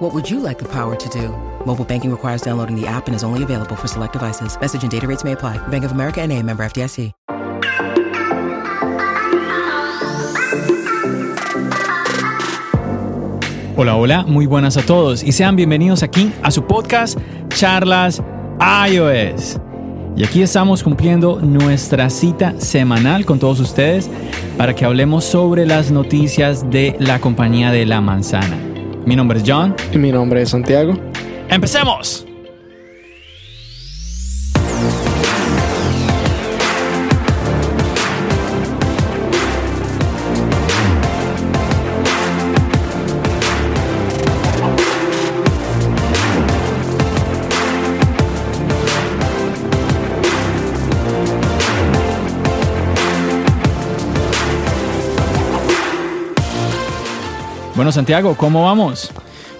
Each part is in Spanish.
What would you like the power to do? Mobile banking requires downloading the app and is only available for select devices. Message and data rates may apply. Bank of America and a member FDIC. Hola, hola, muy buenas a todos y sean bienvenidos aquí a su podcast Charlas iOS. Y aquí estamos cumpliendo nuestra cita semanal con todos ustedes para que hablemos sobre las noticias de la compañía de la manzana. Mi nombre es John. Y mi nombre es Santiago. ¡Empecemos! Bueno, Santiago, ¿cómo vamos?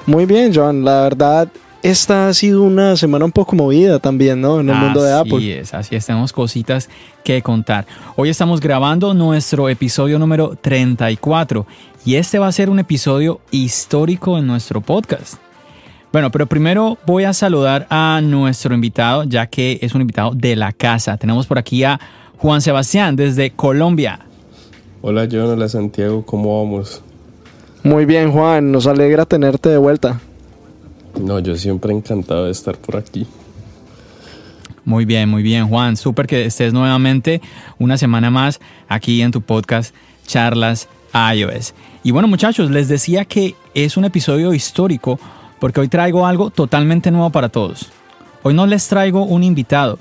Muy bien, John. La verdad, esta ha sido una semana un poco movida también, ¿no? En el mundo de Apple. Así es, así es. Tenemos cositas que contar. Hoy estamos grabando nuestro episodio número 34 y este va a ser un episodio histórico en nuestro podcast. Bueno, pero primero voy a saludar a nuestro invitado, ya que es un invitado de la casa. Tenemos por aquí a Juan Sebastián desde Colombia. Hola John, hola Santiago, ¿cómo vamos? Muy bien, Juan. Nos alegra tenerte de vuelta. No, yo siempre encantado de estar por aquí. Muy bien, muy bien, Juan. Súper que estés nuevamente una semana más aquí en tu podcast Charlas iOS. Y bueno, muchachos, les decía que es un episodio histórico porque hoy traigo algo totalmente nuevo para todos. Hoy no les traigo un invitado,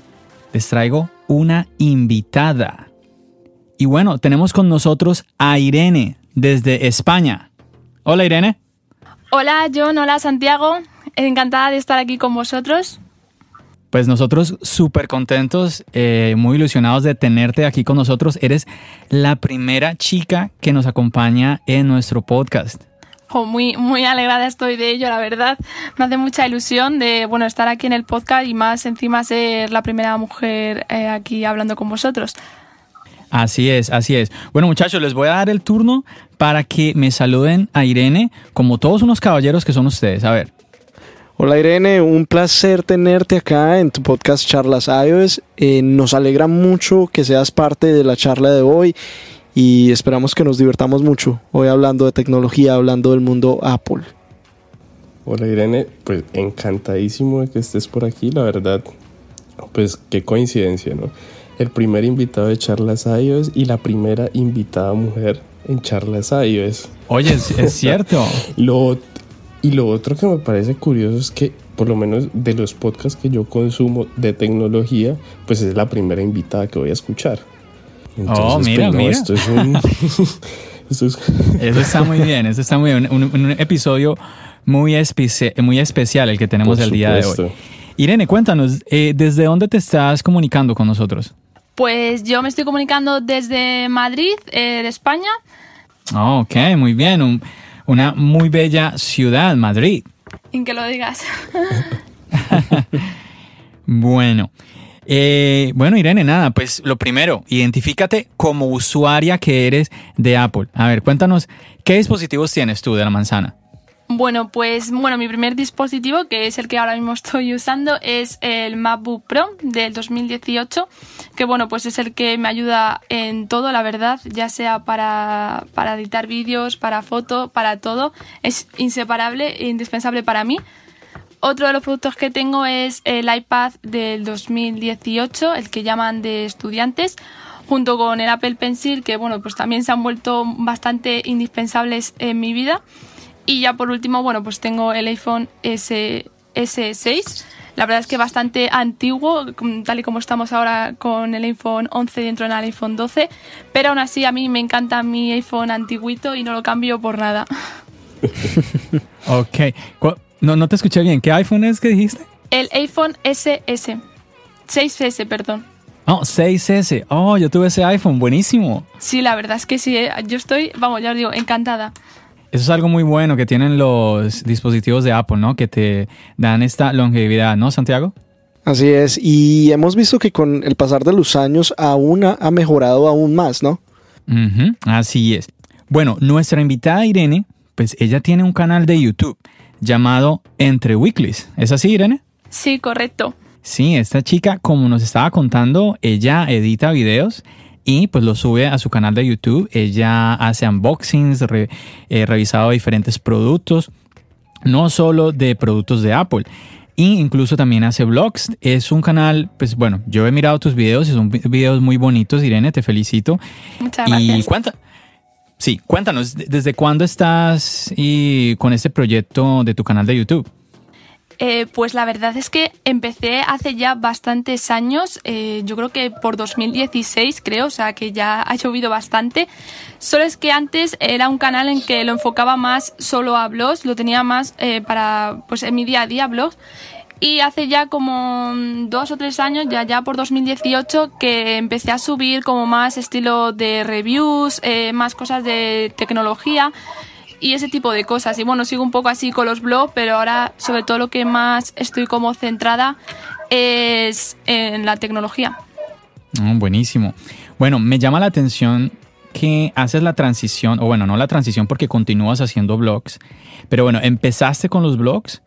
les traigo una invitada. Y bueno, tenemos con nosotros a Irene desde España. Hola Irene. Hola John, hola Santiago. Encantada de estar aquí con vosotros. Pues nosotros súper contentos, eh, muy ilusionados de tenerte aquí con nosotros. Eres la primera chica que nos acompaña en nuestro podcast. Oh, muy, muy alegrada estoy de ello, la verdad. Me hace mucha ilusión de bueno, estar aquí en el podcast y más encima ser la primera mujer eh, aquí hablando con vosotros. Así es, así es. Bueno muchachos, les voy a dar el turno para que me saluden a Irene, como todos unos caballeros que son ustedes. A ver. Hola Irene, un placer tenerte acá en tu podcast Charlas iOS. Eh, nos alegra mucho que seas parte de la charla de hoy y esperamos que nos divertamos mucho hoy hablando de tecnología, hablando del mundo Apple. Hola Irene, pues encantadísimo de que estés por aquí, la verdad, pues qué coincidencia, ¿no? El primer invitado de Charlas iOS y la primera invitada mujer en Charlas iOS. Oye, es, cierto. lo, y lo otro que me parece curioso es que, por lo menos de los podcasts que yo consumo de tecnología, pues es la primera invitada que voy a escuchar. oh, mira, pues, mira. Esto es un... Eso está muy bien, eso está muy bien. Un, episodio muy, muy especial el que tenemos el día de hoy. Irene, cuéntanos, eh, ¿desde dónde te estás comunicando con nosotros? Pues yo me estoy comunicando desde Madrid, eh, de España. Oh, ok, muy bien. una muy bella ciudad, Madrid. En que lo digas. bueno. Eh, bueno, Irene, nada, pues lo primero, identifícate como usuaria que eres de Apple. A ver, cuéntanos, ¿qué dispositivos tienes tú de la manzana? Bueno, pues bueno, mi primer dispositivo, que es el que ahora mismo estoy usando, es el MacBook Pro del 2018, que bueno, pues es el que me ayuda en todo, la verdad, ya sea para, para editar vídeos, para foto, para todo. Es inseparable e indispensable para mí. Otro de los productos que tengo es el iPad del 2018, el que llaman de estudiantes, junto con el Apple Pencil, que bueno, pues también se han vuelto bastante indispensables en mi vida. Y ya por último, bueno, pues tengo el iPhone S, S6. La verdad es que bastante antiguo, tal y como estamos ahora con el iPhone 11 dentro del iPhone 12. Pero aún así a mí me encanta mi iPhone antiguito y no lo cambio por nada. ok. No, no te escuché bien. ¿Qué iPhone es que dijiste? El iPhone SS. 6S, perdón. Oh, 6S. Oh, yo tuve ese iPhone, buenísimo. Sí, la verdad es que sí, eh. yo estoy, vamos, ya os digo, encantada. Eso es algo muy bueno que tienen los dispositivos de Apple, ¿no? Que te dan esta longevidad, ¿no, Santiago? Así es, y hemos visto que con el pasar de los años aún ha, mejorado aún más, ¿no? Así es. Bueno, nuestra invitada Irene, pues ella tiene un canal de YouTube llamado Entre Weeklies. ¿Es así, Irene? Sí, correcto. Sí, esta chica, como nos estaba contando, ella edita videos y pues lo sube a su canal de YouTube. Ella hace unboxings, re- eh, revisado diferentes productos, no solo de productos de Apple. Y incluso también hace vlogs. Es un canal, pues bueno, yo he mirado tus videos y son vi- videos muy bonitos, Irene, te felicito. Muchas Y gracias. cuenta, sí, cuéntanos, ¿de- ¿desde cuándo estás y con este proyecto de tu canal de YouTube? Eh, pues la verdad es que empecé hace ya bastantes años, eh, yo creo que por 2016 creo, o sea que ya ha llovido bastante. Solo es que antes era un canal en que lo enfocaba más solo a blogs, lo tenía más eh, para, pues en mi día a día blogs. Y hace ya como dos o tres años, ya ya por 2018, que empecé a subir como más estilo de reviews, más cosas de tecnología y ese tipo de cosas. Y bueno, sigo un poco así con los blogs, pero ahora sobre todo lo que más estoy como centrada es en la tecnología. Oh, buenísimo. Bueno, me llama la atención que haces la transición, o bueno, no la transición porque continúas haciendo blogs, pero bueno, empezaste con los blogs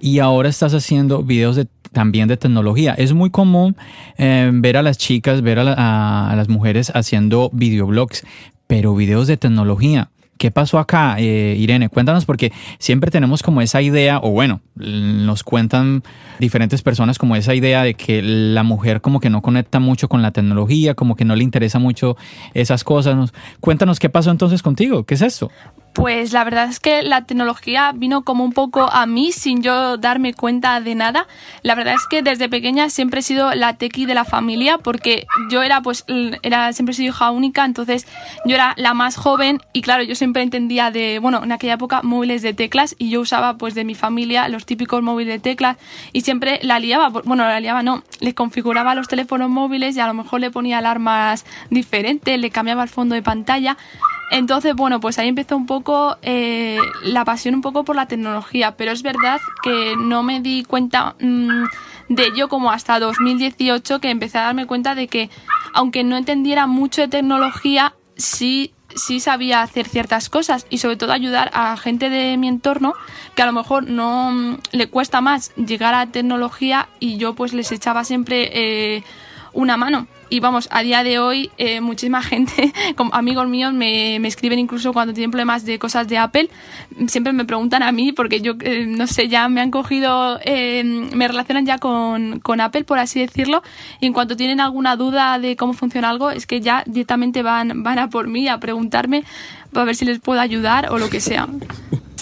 y ahora estás haciendo videos de, también de tecnología. Es muy común eh, ver a las chicas, ver a- a las mujeres haciendo videoblogs, pero videos de tecnología. ¿Qué pasó acá, eh, Irene? Cuéntanos porque siempre tenemos como esa idea, o bueno, nos cuentan diferentes personas como esa idea de que la mujer como que no conecta mucho con la tecnología, como que no le interesa mucho esas cosas. Nos- Cuéntanos qué pasó entonces contigo, ¿qué es esto? Pues la verdad es que la tecnología vino como un poco a mí sin yo darme cuenta de nada. La verdad es que desde pequeña siempre he sido la tequi de la familia porque yo era pues era siempre he sido hija única, entonces yo era la más joven y claro, yo siempre entendía de, bueno, en aquella época móviles de teclas y yo usaba pues de mi familia los típicos móviles de teclas y siempre la liaba, bueno, la liaba no, le configuraba los teléfonos móviles y a lo mejor le ponía alarmas diferentes, le cambiaba el fondo de pantalla. Entonces, bueno, pues ahí empezó un poco eh, la pasión un poco por la tecnología, pero es verdad que no me di cuenta mm, de ello como hasta 2018 que empecé a darme cuenta de que aunque no entendiera mucho de tecnología, sí sí sabía hacer ciertas cosas y sobre todo ayudar a gente de mi entorno que a lo mejor no mm, le cuesta más llegar a tecnología y yo pues les echaba siempre eh, una mano. Y vamos, a día de hoy eh, muchísima gente, como amigos míos, me, me escriben incluso cuando tienen problemas de cosas de Apple. Siempre me preguntan a mí porque yo, eh, no sé, ya me han cogido, eh, me relacionan ya con, con Apple, por así decirlo. Y en cuanto tienen alguna duda de cómo funciona algo, es que ya directamente van, van a por mí a preguntarme para ver si les puedo ayudar o lo que sea.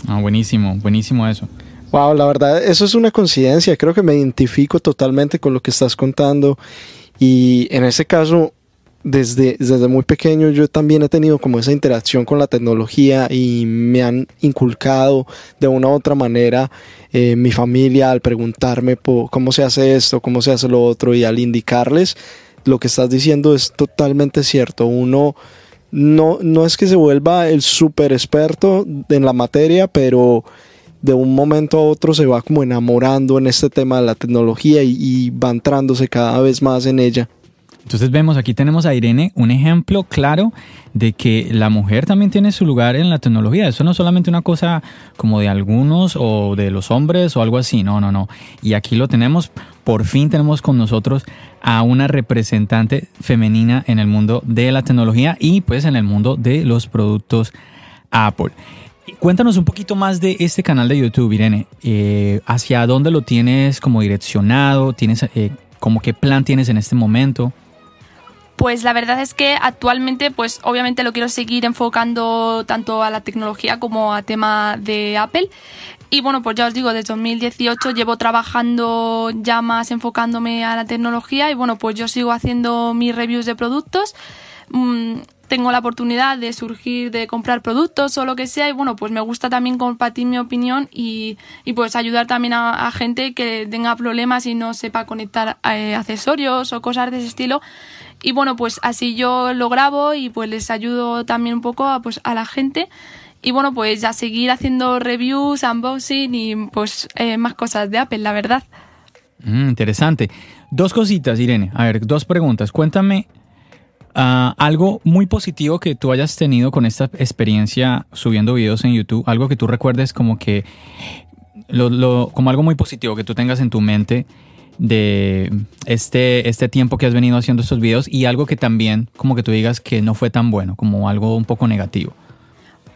Ah, buenísimo, buenísimo eso. Wow, la verdad, eso es una coincidencia. Creo que me identifico totalmente con lo que estás contando. Y en ese caso, desde, desde muy pequeño yo también he tenido como esa interacción con la tecnología y me han inculcado de una u otra manera eh, mi familia al preguntarme po- cómo se hace esto, cómo se hace lo otro y al indicarles lo que estás diciendo es totalmente cierto. Uno no, no es que se vuelva el súper experto en la materia, pero de un momento a otro se va como enamorando en este tema de la tecnología y, va entrándose cada vez más en ella. Entonces vemos, aquí tenemos a Irene un ejemplo claro de que la mujer también tiene su lugar en la tecnología. Eso no es solamente una cosa como de algunos o de los hombres o algo así, no, no, no. Y aquí lo tenemos, por fin tenemos con nosotros a una representante femenina en el mundo de la tecnología y pues en el mundo de los productos Apple. Cuéntanos un poquito más de este canal de YouTube, Irene. Eh, ¿Hacia dónde lo tienes como direccionado? ¿Tienes eh, como qué plan tienes en este momento? Pues la verdad es que actualmente, pues obviamente lo quiero seguir enfocando tanto a la tecnología como a tema de Apple. Y bueno, pues ya os digo, desde 2018 llevo trabajando ya más enfocándome a la tecnología y bueno, pues yo sigo haciendo mis reviews de productos. Tengo la oportunidad de surgir, de comprar productos o lo que sea, y bueno, pues me gusta también compartir mi opinión y, y pues ayudar también a, gente que tenga problemas y no sepa conectar eh, accesorios o cosas de ese estilo. Y bueno, pues así yo lo grabo y pues les ayudo también un poco a, pues, a la gente. Y bueno, pues ya seguir haciendo reviews, unboxing y pues eh, más cosas de Apple, la verdad. Mm, interesante. Dos cositas, Irene. A ver, dos preguntas. Cuéntame ah, algo muy positivo que tú hayas tenido con esta experiencia subiendo videos en YouTube. Algo que tú recuerdes como que, como algo muy positivo que tú tengas en tu mente de este, este tiempo que has venido haciendo estos videos y algo que también como que tú digas que no fue tan bueno, como algo un poco negativo.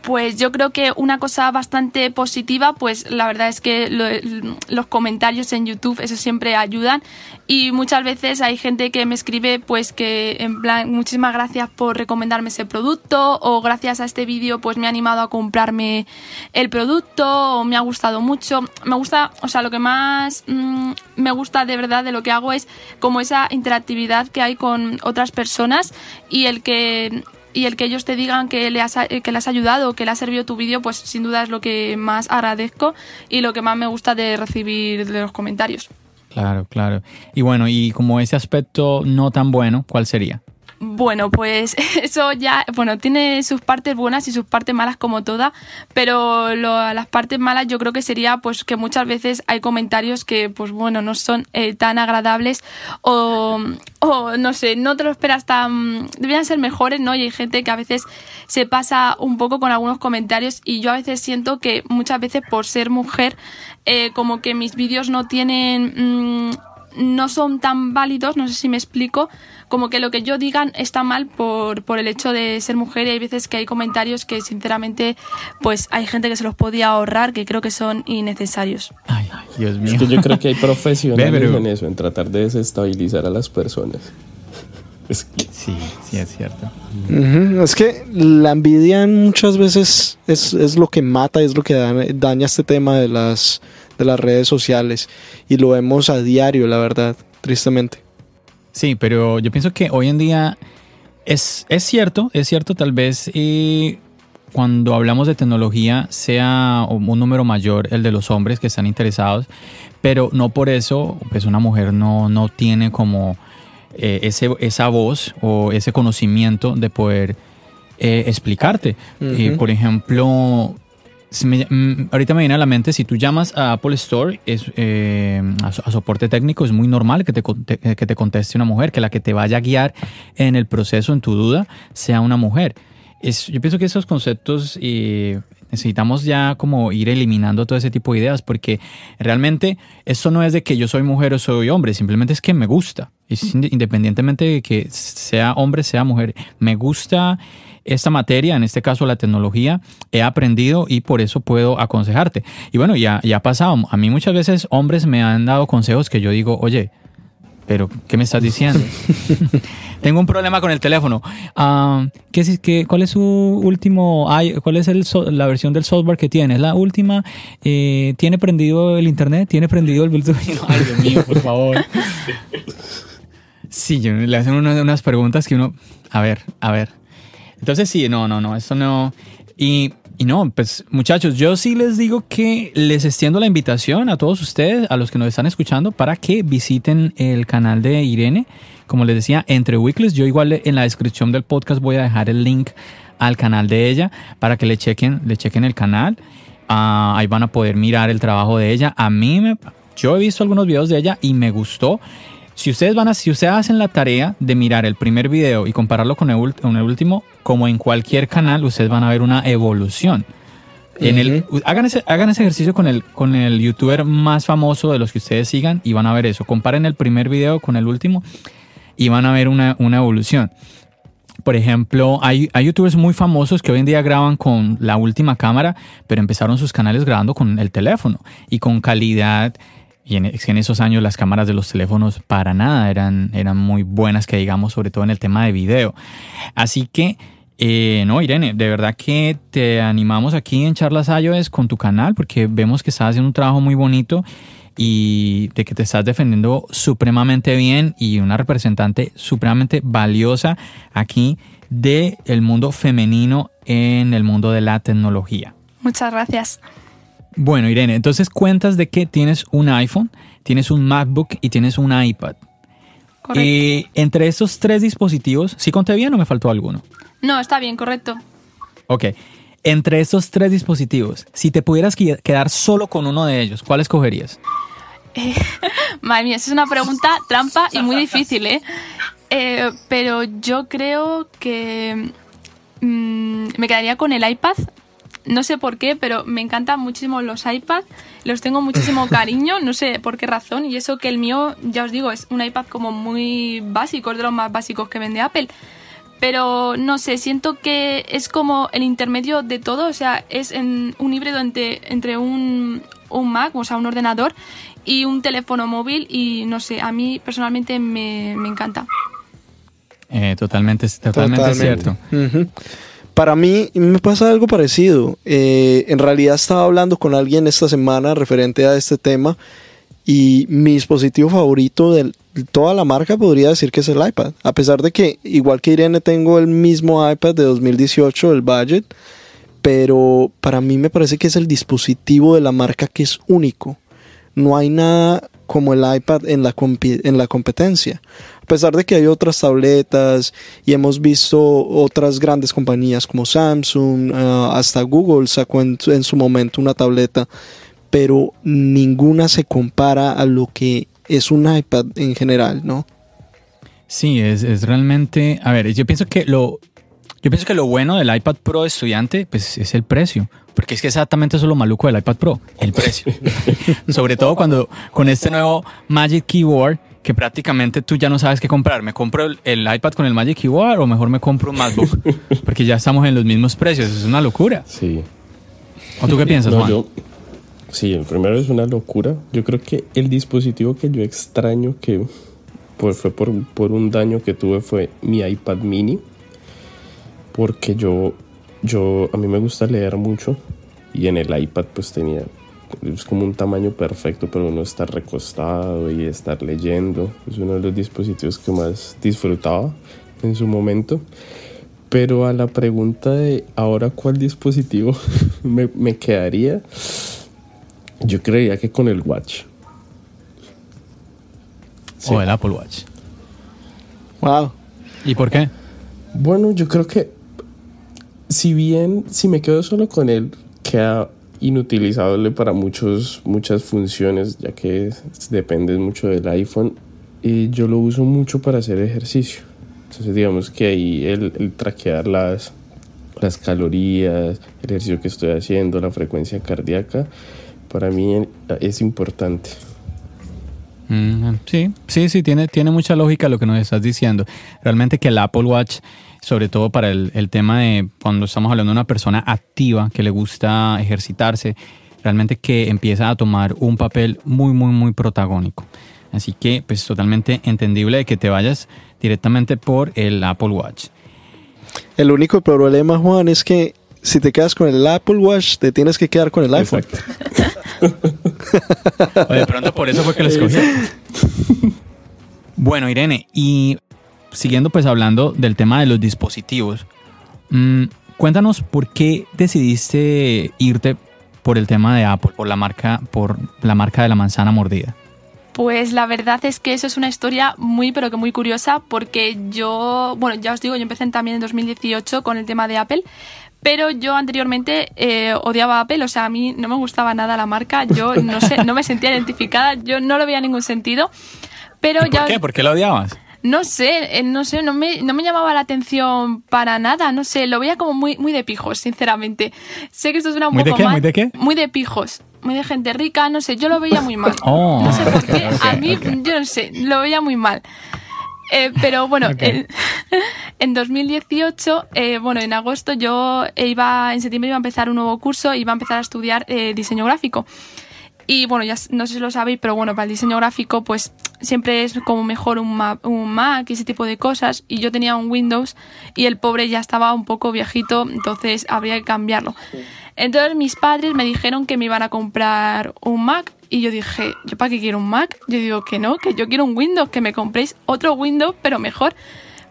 Pues yo creo que una cosa bastante positiva, pues la verdad es que los comentarios en YouTube eso siempre ayudan y muchas veces hay gente que me escribe pues que en plan muchísimas gracias por recomendarme ese producto o gracias a este vídeo pues me ha animado a comprarme el producto o me ha gustado mucho. Me gusta, o sea, lo que más mm, me gusta de verdad de lo que hago es como esa interactividad que hay con otras personas y el que y el que ellos te digan que le has, que le has ayudado, que le ha servido tu vídeo, pues sin duda es lo que más agradezco y lo que más me gusta de recibir de los comentarios. Claro, claro. Y bueno, y como ese aspecto no tan bueno, ¿cuál sería? Bueno, pues eso ya, bueno, tiene sus partes buenas y sus partes malas como toda, pero las partes malas yo creo que sería pues que muchas veces hay comentarios que pues bueno, no son eh, tan agradables o, o, no sé, no te lo esperas tan, deberían ser mejores, ¿no? Y hay gente que a veces se pasa un poco con algunos comentarios y yo a veces siento que muchas veces por ser mujer eh, como que mis vídeos no tienen... Mm, no son tan válidos, no sé si me explico, como que lo que yo digan está mal por, por el hecho de ser mujer y hay veces que hay comentarios que sinceramente pues hay gente que se los podía ahorrar que creo que son innecesarios. Ay, Dios mío. Es que yo creo que hay profesionales en eso, en tratar de desestabilizar a las personas. Sí, sí, es cierto. Es que la envidia muchas veces es, es, lo que mata, es lo que daña este tema de las, de las redes sociales. Y lo vemos a diario, la verdad, tristemente. Sí, pero yo pienso que hoy en día es, es cierto, es cierto, tal vez y cuando hablamos de tecnología sea un número mayor el de los hombres que están interesados, pero no por eso, pues una mujer no, no tiene como eh, ese, esa voz o ese conocimiento de poder eh, explicarte. Eh, por ejemplo, mm, ahorita me viene a la mente, si tú llamas a Apple Store es, a, soporte técnico, es muy normal que te, que te conteste una mujer, que la que te vaya a guiar en el proceso, en tu duda, sea una mujer. Es, yo pienso que esos conceptos necesitamos ya como ir eliminando todo ese tipo de ideas porque realmente esto no es de que yo soy mujer o soy hombre, simplemente es que me gusta. independientemente de que sea hombre, sea mujer, me gusta esta materia, en este caso la tecnología, he aprendido y por eso puedo aconsejarte. Y bueno, ya, ya ha pasado. A mí muchas veces hombres me han dado consejos que yo digo, oye, pero ¿qué me estás diciendo? Tengo un problema con el teléfono. Uh, ¿qué, qué, cuál es su último, cuál es el, la versión del software que tiene? ¿Es la última? Eh, ¿Tiene prendido el internet? ¿Tiene prendido el Bluetooth? Ay, Dios mío, por favor. Sí, le hacen unas preguntas que uno, a ver, a ver. Entonces sí, no, no, no, eso no. Y y no, pues muchachos, yo sí les digo que les extiendo la invitación a todos ustedes, a los que nos están escuchando, para que visiten el canal de Irene. Como les decía, entre weeklies, yo igual en la descripción del podcast voy a dejar el link al canal de ella para que le chequen, le chequen el canal. Ah, ahí van a poder mirar el trabajo de ella. A mí me, yo he visto algunos videos de ella y me gustó. Si ustedes van a, si ustedes hacen la tarea de mirar el primer video y compararlo con el, con el último, como en cualquier canal, ustedes van a ver una evolución. En el, hagan, ese, hagan ese ejercicio con el, con el youtuber más famoso de los que ustedes sigan y van a ver eso. Comparen el primer video con el último y van a ver una, una evolución. Por ejemplo, hay, hay, youtubers muy famosos que hoy en día graban con la última cámara, pero empezaron sus canales grabando con el teléfono y con calidad y en, en, esos años las cámaras de los teléfonos para nada eran, eran muy buenas, que digamos, sobre todo en el tema de video. Así que, eh, no, Irene, de verdad que te animamos aquí en Charlas iOS con tu canal, porque vemos que estás haciendo un trabajo muy bonito y de que te estás defendiendo supremamente bien y una representante supremamente valiosa aquí del el mundo femenino en el mundo de la tecnología. Muchas gracias. Bueno, Irene, entonces cuentas de que tienes un iPhone, tienes un MacBook y tienes un iPad. Correcto. Y entre esos tres dispositivos, ¿sí conté bien o me faltó alguno? No, está bien, correcto. Ok. Entre estos tres dispositivos, si te pudieras quedar solo con uno de ellos, ¿cuál escogerías? Madre mía, esa es una pregunta trampa y muy difícil, ¿eh? Eh, pero yo creo que mm, me quedaría con el iPad. No sé por qué, pero me encantan muchísimo los iPads. Los tengo muchísimo cariño, no sé por qué razón. Y eso que el mío, ya os digo, es un iPad como muy básico, es de los más básicos que vende Apple. Pero no sé, siento que es como el intermedio de todo. O sea, es en un híbrido entre, entre un, un Mac, o sea, un ordenador, y un teléfono móvil. Y no sé, a mí personalmente me, me encanta. Eh, totalmente, totalmente, cierto. Para mí me pasa algo parecido. Eh, en realidad estaba hablando con alguien esta semana referente a este tema y mi dispositivo favorito de toda la marca podría decir que es el iPad. A pesar de que, igual que Irene, tengo el mismo iPad de 2018, el Budget, pero para mí me parece que es el dispositivo de la marca que es único. No hay nada como el iPad en la, en la competencia. A pesar de que hay otras tabletas y hemos visto otras grandes compañías como Samsung, ah, hasta Google sacó en, en su momento una tableta, pero ninguna se compara a lo que es un iPad en general, ¿no? Sí, es, es realmente. A ver, yo pienso que lo. Yo pienso que lo bueno del iPad Pro de estudiante, pues es el precio. Porque es que exactamente eso es lo maluco del iPad Pro, el precio. Sobre todo cuando con este nuevo Magic Keyboard, que prácticamente tú ya no sabes qué comprar. ¿Me compro el, el iPad con el Magic Keyboard o mejor me compro un MacBook? Porque ya estamos en los mismos precios, es una locura. Sí. ¿O tú qué piensas, No, Juan? yo, sí, el primero es una locura. Yo creo que el dispositivo que yo extraño que pues, fue por, por un daño que tuve fue mi iPad mini. Porque yo, yo, a mí me gusta leer mucho y en el iPad pues tenía, es como un tamaño perfecto, pero uno estar recostado y estar leyendo. Es uno de los dispositivos que más disfrutaba en su momento. Pero a la pregunta de ahora cuál dispositivo me, me quedaría, yo creería que con el Watch. Sí. O el Apple Watch. Wow. ¿Y por qué? Bueno, yo creo que si bien si me quedo solo con él, queda inutilizable para muchos, muchas funciones, ya que es- depende mucho del iPhone. Y yo lo uso mucho para hacer ejercicio. Entonces digamos que ahí el, el traquear las, las calorías, el ejercicio que estoy haciendo, la frecuencia cardíaca, para mí es importante. Mm, sí, sí, sí, tiene, tiene mucha lógica lo que nos estás diciendo. Realmente que el Apple Watch, sobre todo para el, el tema de cuando estamos hablando de una persona activa que le gusta ejercitarse, realmente que empieza a tomar un papel muy, muy, muy protagónico. Así que, pues, totalmente entendible de que te vayas directamente por el Apple Watch. El único problema, Juan, es que si te quedas con el Apple Watch, te tienes que quedar con el iPhone. Exacto. O de pronto por eso fue que lo escogí. Bueno, Irene, y siguiendo pues hablando del tema de los dispositivos, mm, cuéntanos por qué decidiste irte por el tema de Apple, por la marca, por la marca de la manzana mordida. Pues la verdad es que eso es una historia muy pero que muy curiosa porque yo, bueno, ya os digo, yo empecé también en 2018 con el tema de Apple, pero yo anteriormente eh, odiaba Apple, o sea, a mí no me gustaba nada la marca, yo no sé, no me sentía identificada, yo no lo veía ningún sentido, pero ¿Y ya... ¿Por qué? ¿Por qué la odiabas? No sé, eh, no sé, no me, no me llamaba la atención para nada, no sé, lo veía como muy, muy de pijos, sinceramente. Sé que esto suena un ¿Muy de poco qué? mal. ¿Muy de qué? Muy de pijos, muy de gente rica, no sé, yo lo veía muy mal. Oh, no sé por qué, a mí, yo no sé, lo veía muy mal. Eh, pero bueno, en 2018, eh, bueno, en agosto yo iba, en septiembre iba a empezar un nuevo curso, iba a empezar a estudiar eh, diseño gráfico. Y bueno, ya no sé si lo sabéis, pero bueno, para el diseño gráfico, pues siempre es como mejor un Mac, un Mac y ese tipo de cosas. Y yo tenía un Windows y el pobre ya estaba un poco viejito, entonces habría que cambiarlo. Entonces mis padres me dijeron que me iban a comprar un Mac y yo dije, ¿yo para qué quiero un Mac? Yo digo que no, que yo quiero un Windows, que me compréis otro Windows, pero mejor.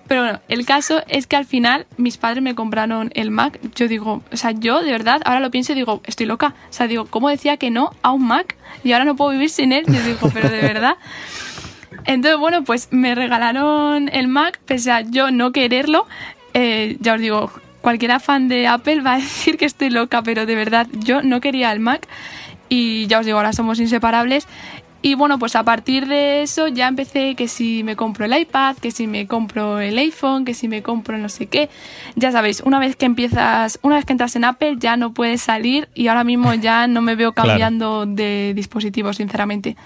Pero bueno, el caso es que al final mis padres me compraron el Mac. Yo digo, o sea, yo de verdad, ahora lo pienso y digo, estoy loca. O sea, digo, ¿cómo decía que no a un Mac? Y ahora no puedo vivir sin él. Yo digo, pero de verdad. Entonces, bueno, pues me regalaron el Mac, pese a yo no quererlo. Eh, ya os digo, cualquiera fan de Apple va a decir que estoy loca, pero de verdad yo no quería el Mac. Y ya os digo, ahora somos inseparables. Y bueno, pues a partir de eso ya empecé que si me compro el iPad, que si me compro el iPhone, que si me compro no sé qué. Ya sabéis, una vez que empiezas, una vez que entras en Apple ya no puedes salir y ahora mismo ya no me veo cambiando de dispositivo, sinceramente.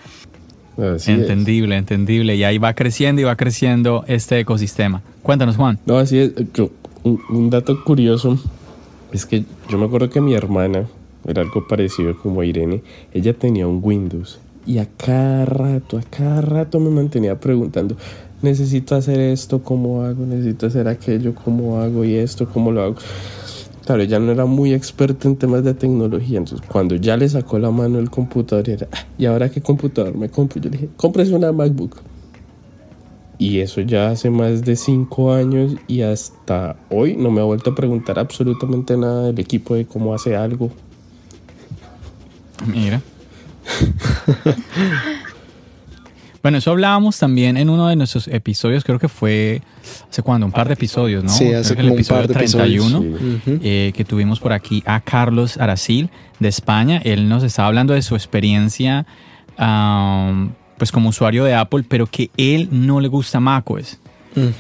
Así entendible, entendible. Y ahí va creciendo y va creciendo este ecosistema. Cuéntanos, Juan. No, así es. un, un dato curioso es que yo me acuerdo que mi hermana, era algo parecido como a Irene, ella tenía un Windows y a cada rato, a cada rato me mantenía preguntando, necesito hacer esto, ¿cómo hago? Necesito hacer aquello, ¿cómo hago? Y esto, ¿cómo lo hago? Claro, ella no era muy experta en temas de tecnología, entonces cuando ya le sacó la mano el computador y era, ah, ¿y ahora qué computador me compro? Yo le dije, cómprese una MacBook. Y eso ya hace más de cinco años y hasta hoy no me ha vuelto a preguntar absolutamente nada del equipo de cómo hace algo. Mira. bueno, eso hablábamos también en uno de nuestros episodios, creo que fue hace cuando, un par de episodios, ¿no? Sí, hace el episodio un par de 31 eh, que tuvimos por aquí a Carlos Aracil de España. Él nos estaba hablando de su experiencia pues como usuario de Apple, pero que él no le gusta macOS.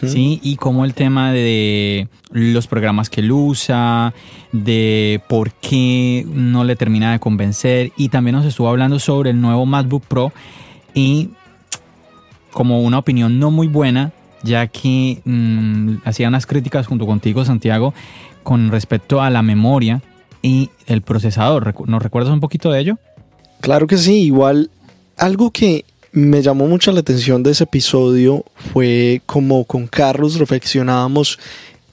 ¿Sí? Y como el tema de los programas que él usa, de por qué no le termina de convencer. Y también nos estuvo hablando sobre el nuevo MacBook Pro y como una opinión no muy buena, ya que mm, hacía unas críticas junto contigo, Santiago, con respecto a la memoria y el procesador. ¿Nos recuerdas un poquito de ello? Claro que sí, igual algo que me llamó mucho la atención de ese episodio fue como con Carlos reflexionábamos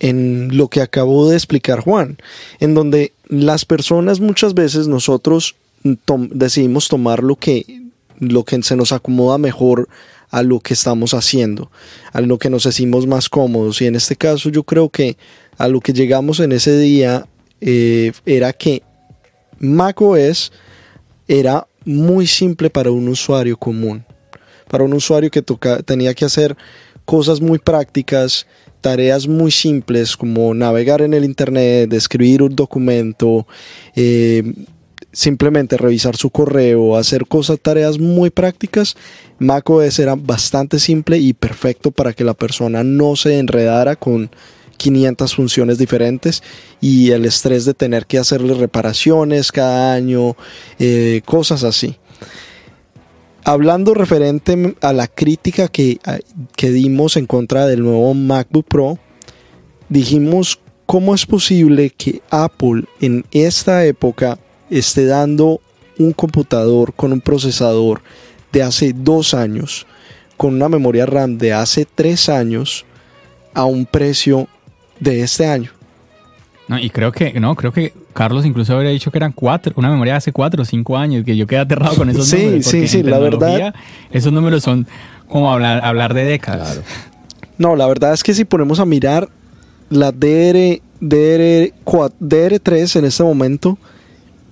en lo que acabó de explicar Juan, en donde las personas muchas veces nosotros decidimos tomar lo que, lo que se nos acomoda mejor a lo que estamos haciendo, a lo que nos decimos más cómodos. Y en este caso yo creo que a lo que llegamos en ese día eh, era que macOS era muy simple para un usuario común para un usuario que tenía que hacer cosas muy prácticas, tareas muy simples como navegar en el Internet, escribir un documento, eh, simplemente revisar su correo, hacer cosas, tareas muy prácticas, macOS era bastante simple y perfecto para que la persona no se enredara con 500 funciones diferentes y el estrés de tener que hacerle reparaciones cada año, eh, cosas así hablando referente a la crítica que, que dimos en contra del nuevo MacBook Pro, dijimos cómo es posible que Apple en esta época esté dando un computador con un procesador de hace dos años, con una memoria RAM de hace tres años, a un precio de este año. No, y creo que, no, creo que Carlos incluso habría dicho que eran cuatro, una memoria de hace cuatro o cinco años, que yo quedé aterrado con esos números. Sí, sí, sí, la verdad. Esos números son como hablar, hablar de décadas. No, la verdad es que si ponemos a mirar la DR, DR, DR3 en este momento,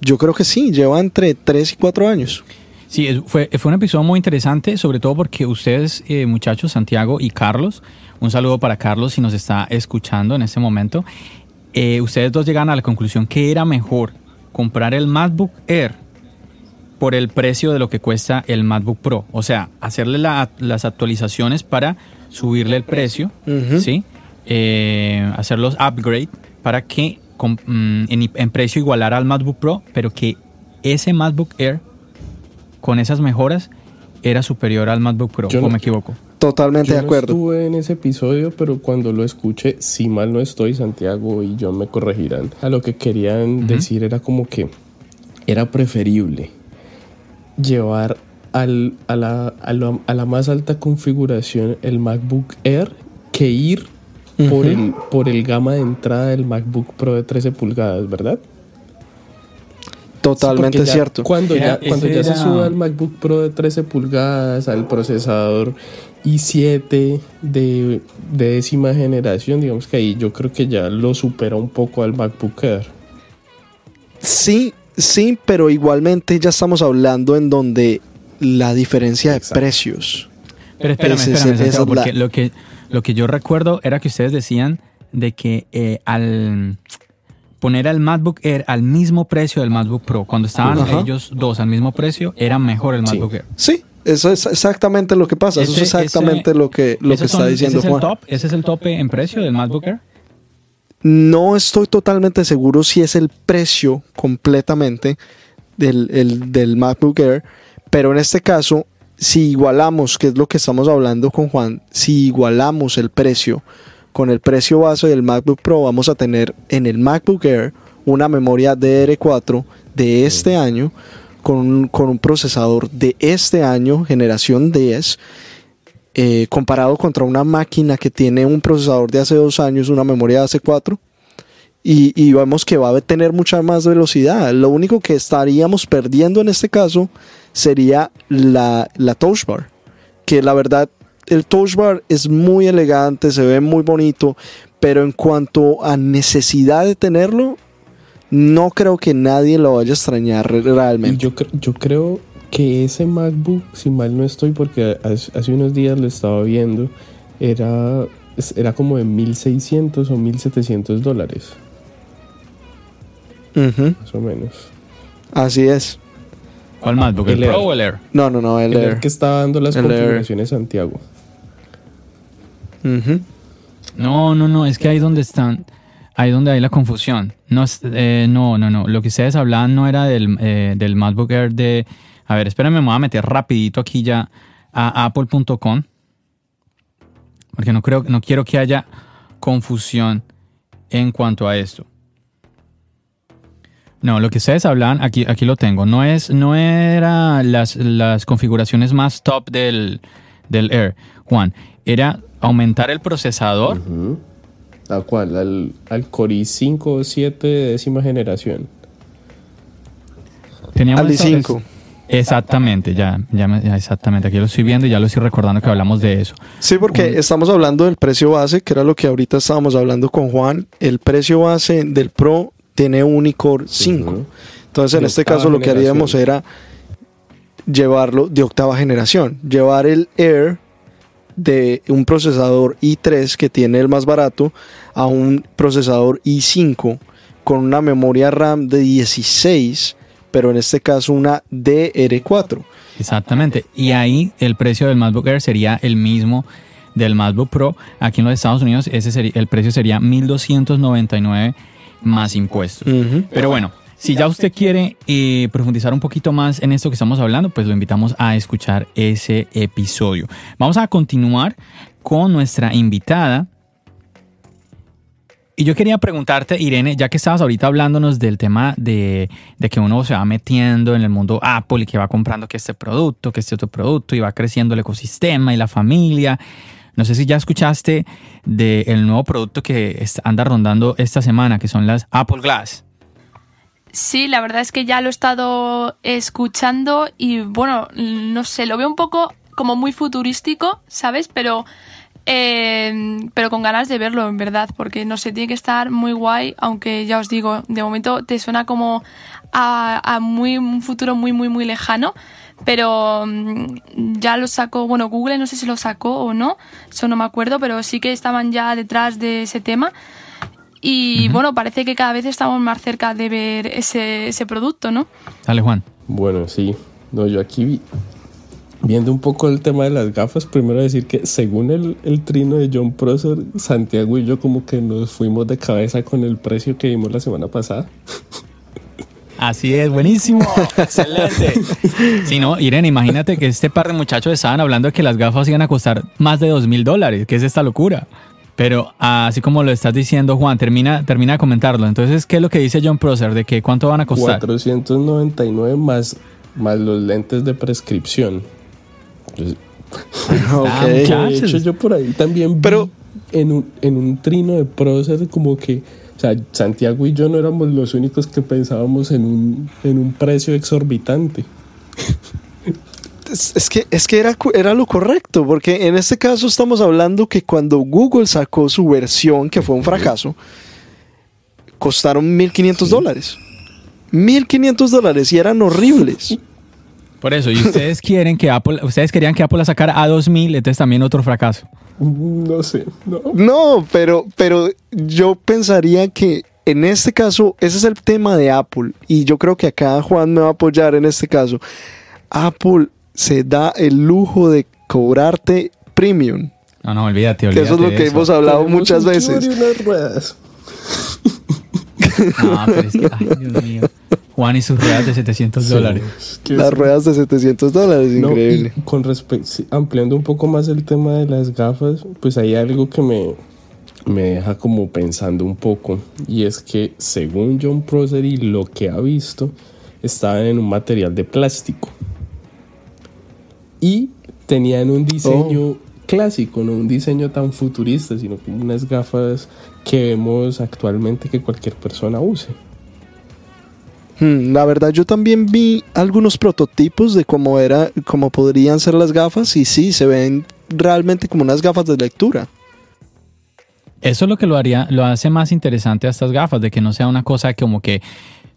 yo creo que sí, lleva entre tres y cuatro años. Sí, fue, fue un episodio muy interesante, sobre todo porque ustedes, eh, muchachos, Santiago y Carlos, un saludo para Carlos si nos está escuchando en este momento. Eh, ustedes dos llegan a la conclusión que era mejor comprar el MacBook Air por el precio de lo que cuesta el MacBook Pro. O sea, hacerle las actualizaciones para subirle el precio, ¿sí? Eh, hacer los upgrade para que mm, en, precio igualara al MacBook Pro, pero que ese MacBook Air con esas mejoras era superior al MacBook Pro, ¿o me equivoco? Totalmente de acuerdo. No estuve en ese episodio, pero cuando lo escuché, si mal no estoy, Santiago y John me corregirán. A lo que querían decir era como que era preferible llevar al, a, la, a, la, más alta configuración el MacBook Air que ir por, el, por el gama de entrada del MacBook Pro de 13 pulgadas, ¿verdad? Totalmente cierto. Cuando Era- ya, cuando ya se sube al MacBook Pro de 13 pulgadas, al procesador i7 de, de décima generación, digamos que ahí yo creo que ya lo supera un poco al MacBook Air. Sí, sí, pero igualmente ya estamos hablando en donde la diferencia de Exacto. precios. Pero espérame, es espérame, la- porque lo que, lo que yo recuerdo era que ustedes decían de que eh, al poner al MacBook Air al mismo precio del MacBook Pro, cuando estaban Ajá. ellos dos al mismo precio, era mejor el Sí. MacBook Air. Sí, eso es exactamente lo que pasa. eso es exactamente ese- lo que, lo que ¿Esos está son- diciendo ese es Juan. el top? ¿Ese es el tope en precio del MacBook Air? No estoy totalmente seguro si es el precio completamente del, el- del MacBook Air, pero en este caso, si igualamos, que es lo que estamos hablando con Juan, si igualamos el precio con el precio base del MacBook Pro, vamos a tener en el MacBook Air una memoria DDR4 de este año con un, con un procesador de este año, generación 10, eh, comparado contra una máquina que tiene un procesador de hace dos años, una memoria de hace cuatro, y, y vemos que va a tener mucha más velocidad. Lo único que estaríamos perdiendo en este caso sería la, la touch bar, que la verdad el touch bar es muy elegante, se ve muy bonito, pero en cuanto a necesidad de tenerlo, no creo que nadie lo vaya a extrañar realmente. yo, cre- yo creo que ese MacBook, si mal no estoy, porque hace, hace unos días lo estaba viendo, era, era como de 1600 o 1700 dólares, más o menos. Así es. ¿Cuál MacBook? ¿El El Pro Air. o el Air? No, no, no, el, El Air. que está dando las El Air. configuraciones No, no, no, es que ahí donde están, ahí donde hay la confusión. No, eh, no, no, no. Lo que ustedes hablaban no era del, eh, del MacBook Air de... A ver, espérenme, me voy a meter rapidito aquí ya a apple.com. Porque no, creo, no quiero que haya confusión en cuanto a esto. No, lo que ustedes hablan, aquí, aquí lo tengo. No es, no era las, las configuraciones más top del, del Air, Juan. Era aumentar el procesador. Ujú. ¿A cuál? Al, al Core i5 o 7 de décima generación. Teníamos Al esta- i5. Exactamente, ya, ya, me- ya exactamente. Aquí lo estoy viendo y ya lo estoy recordando que hablamos de eso. Sí, porque estamos hablando del precio base, que era lo que ahorita estábamos hablando con Juan. El precio base del Pro tiene un iCore 5. Ujú. Entonces, en De este caso, lo que haríamos generación. era llevarlo de octava generación. Llevar el Air de un procesador i3 que tiene el más barato a un procesador i5 con una memoria RAM de 16, pero en este caso una DR4. Exactamente. Y ahí el precio del MacBook Air sería el mismo del MacBook Pro. Aquí en los Estados Unidos ese sería, el precio sería 1.299 más impuestos. Pero bueno, si ya usted quiere eh, profundizar un poquito más en esto que estamos hablando, pues lo invitamos a escuchar ese episodio. Vamos a continuar con nuestra invitada. Y yo quería preguntarte, Irene, ya que estabas ahorita hablándonos del tema de, que uno se va metiendo en el mundo Apple y que va comprando que este producto, que este otro producto y va creciendo el ecosistema y la familia. No sé si ya escuchaste del nuevo producto que anda rondando esta semana, que son las Apple Glass. Sí, la verdad es que ya lo he estado escuchando y bueno, no sé, lo veo un poco como muy futurístico, ¿sabes? Pero, eh, pero con ganas de verlo, en verdad, porque no sé, tiene que estar muy guay, aunque ya os digo, de momento te suena como a, a muy, un futuro muy, muy, muy lejano. Pero mm, ya lo sacó, bueno, Google no sé si lo sacó o no, eso no me acuerdo, pero sí que estaban ya detrás de ese tema. Y bueno, parece que cada vez estamos más cerca de ver ese, ese producto, ¿no? Dale, Juan. Bueno, sí. No, yo aquí vi- viendo un poco el tema de las gafas, primero decir que según el, el trino de John Prosser, Santiago y yo como que nos fuimos de cabeza con el precio que vimos la semana pasada. Así es, buenísimo. Excelente. Si no, Irene, imagínate que este par de muchachos estaban hablando de que las gafas iban a costar más de dos mil dólares. ¿Qué es esta locura? Pero así como lo estás diciendo, Juan, termina, termina de comentarlo. Entonces, ¿qué es lo que dice John Prosser? ¿De que cuánto van a costar? 499 más, más los lentes de prescripción. Entonces, Ah, Ok. muchachos. de hecho, yo por ahí también vi Pero- en un, en un trino de Prosser como que O sea, Santiago y yo no éramos los únicos que pensábamos en un, en un precio exorbitante. Es, que, es que era, era lo correcto, porque en este caso estamos hablando que cuando Google sacó su versión, que fue un fracaso, costaron 1.500 dólares. 1.500 dólares y eran horribles. Por eso, y ustedes quieren que Apple, ustedes querían que Apple la sacara a 2000, entonces también otro fracaso. No sé, no. No, pero, pero yo pensaría que en este caso, ese es el tema de Apple. Y yo creo que acá Juan me va a apoyar en este caso. Apple se da el lujo de cobrarte premium. No, no, olvídate, olvídate. eso es lo que hemos hablado muchas veces. No, pero es que, ay, Dios mío. Juan y sus ruedas de 700 dólares. Las ruedas de 700 dólares, increíble. con respecto, ampliando un poco más el tema de las gafas, pues hay algo que me, me deja como pensando un poco. Y es que según John Prosser y lo que ha visto, estaban en un material de plástico. Y tenían un diseño oh. clásico, no un diseño tan futurista, sino como unas gafas que vemos actualmente que cualquier persona use. Hmm, la verdad yo también vi algunos prototipos de cómo era, cómo podrían ser las gafas y sí, se ven realmente como unas gafas de lectura. Eso es lo que lo haría, lo hace más interesante a estas gafas, de que no sea una cosa como que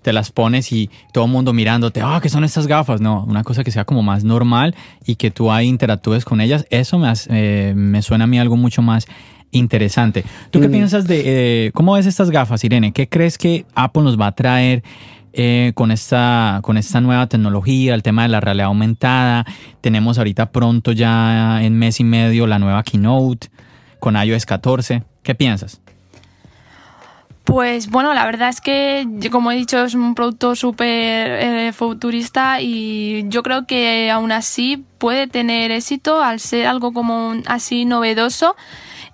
te las pones y todo el mundo mirándote, ah, ¿qué son estas gafas? No, una cosa que sea como más normal y que tú ahí interactúes con ellas. Eso me, eh, me suena a mí algo mucho más interesante. ¿Tú qué mm. piensas de eh, cómo ves estas gafas, Irene? ¿Qué crees que Apple nos va a traer? Eh, con, esta, con esta nueva tecnología, el tema de la realidad aumentada. Tenemos ahorita pronto ya en mes y medio la nueva Keynote con iOS 14. ¿Qué piensas? Pues bueno, la verdad es que, como he dicho, es un producto súper eh, futurista y yo creo que aún así puede tener éxito al ser algo como así novedoso.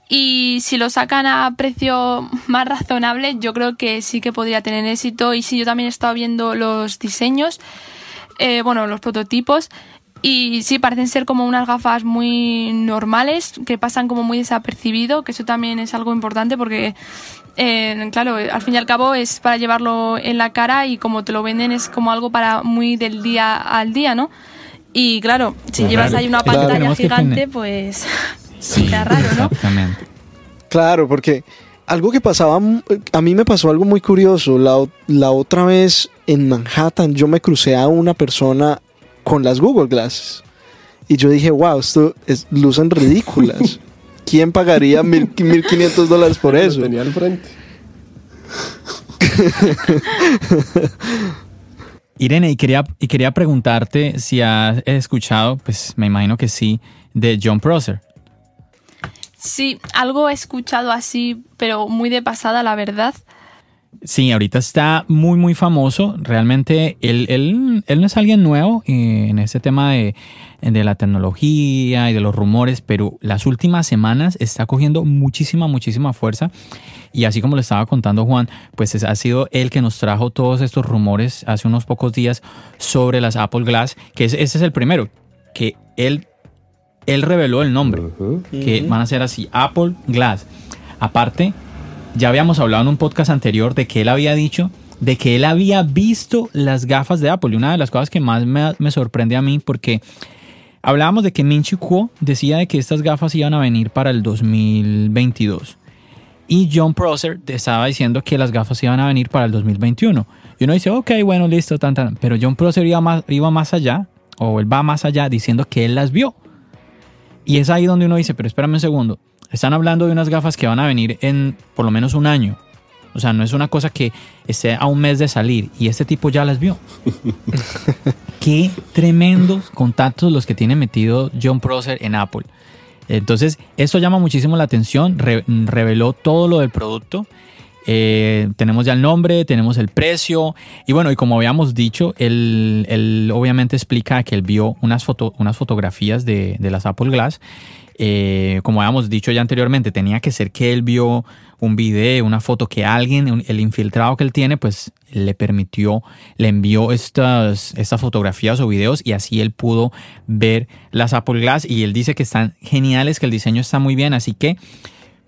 Y si lo sacan a precio más razonable, yo creo que sí que podría tener éxito. Y sí, yo también he estado viendo los diseños, eh, bueno, los prototipos. Y sí, parecen ser como unas gafas muy normales, que pasan como muy desapercibido, que eso también es algo importante porque, eh, claro, al fin y al cabo es para llevarlo en la cara y como te lo venden es como algo para muy del día al día, ¿no? Y claro, si llevas ahí una pantalla gigante, pues sí, raro, ¿no? Exactamente. Claro, porque algo que pasaba, a mí me pasó algo muy curioso. La, la otra vez en Manhattan yo me crucé a una persona con las Google Glasses. Y yo dije, wow, esto es, lucen ridículas. ¿Quién pagaría mil, 1.500 dólares por eso? tenía al frente. Irene, y quería, y quería preguntarte si has escuchado, pues me imagino que sí, de John Prosser. Sí, algo he escuchado así, pero muy de pasada, la verdad. Sí, ahorita está muy, muy famoso. Realmente él, él, él no es alguien nuevo eh, en ese tema de, de, la tecnología y de los rumores, pero las últimas semanas está cogiendo muchísima, muchísima fuerza. Y así como le estaba contando Juan, pues ha sido él que nos trajo todos estos rumores hace unos pocos días sobre las Apple Glass, que ese es el primero, que él, él reveló el nombre, que van a ser así, Apple Glass. Aparte, ya habíamos hablado en un podcast anterior de que él había dicho de que él había visto las gafas de Apple. Y una de las cosas que más me, sorprende a mí, porque hablábamos de que Min Kuo decía de que estas gafas iban a venir para el 2022. Y John Prosser estaba diciendo que las gafas iban a venir para el 2021. Y uno dice, ok, bueno, listo, tan, tan. Pero John Prosser iba más, iba más allá, o él va más allá diciendo que él las vio. Y es ahí donde uno dice, pero espérame un segundo. Están hablando de unas gafas que van a venir en por lo menos un año. O sea, no es una cosa que esté a un mes de salir y este tipo ya las vio. Qué tremendos contactos los que tiene metido John Prosser en Apple. Entonces, esto llama muchísimo la atención, reveló todo lo del producto. Eh, tenemos ya el nombre, tenemos el precio y bueno, y como habíamos dicho, él, obviamente explica que él vio unas, unas fotografías de, de las Apple Glass eh, como habíamos dicho ya anteriormente, tenía que ser que él vio un video, una foto que alguien, el infiltrado que él tiene, pues le permitió, le envió estas, estas fotografías o videos y así él pudo ver las Apple Glass y él dice que están geniales, que el diseño está muy bien, así que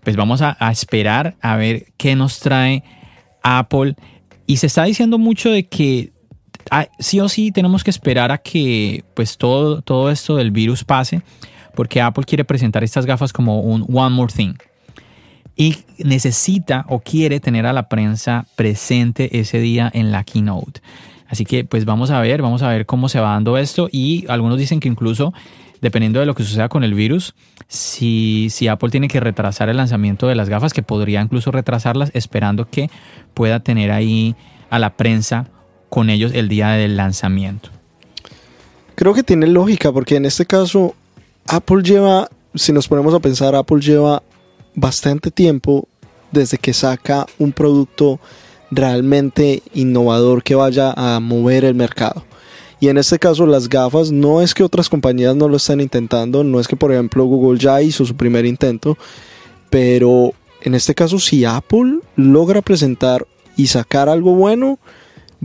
pues vamos a, esperar a ver qué nos trae Apple. Y se está diciendo mucho de que ah, sí o sí tenemos que esperar a que pues todo, todo esto del virus pase, porque Apple quiere presentar estas gafas como un one more thing. Y necesita o quiere tener a la prensa presente ese día en la keynote. Así que pues vamos a ver, vamos a ver cómo se va dando esto y algunos dicen que incluso dependiendo de lo que suceda con el virus, si, si Apple tiene que retrasar el lanzamiento de las gafas, que podría incluso retrasarlas, esperando que pueda tener ahí a la prensa con ellos el día del lanzamiento. Creo que tiene lógica, porque en este caso Apple lleva, si nos ponemos a pensar, Apple lleva bastante tiempo desde que saca un producto realmente innovador que vaya a mover el mercado. Y en este caso las gafas no es que otras compañías no lo estén intentando, no es que por ejemplo Google ya hizo su primer intento, pero en este caso si Apple logra presentar y sacar algo bueno,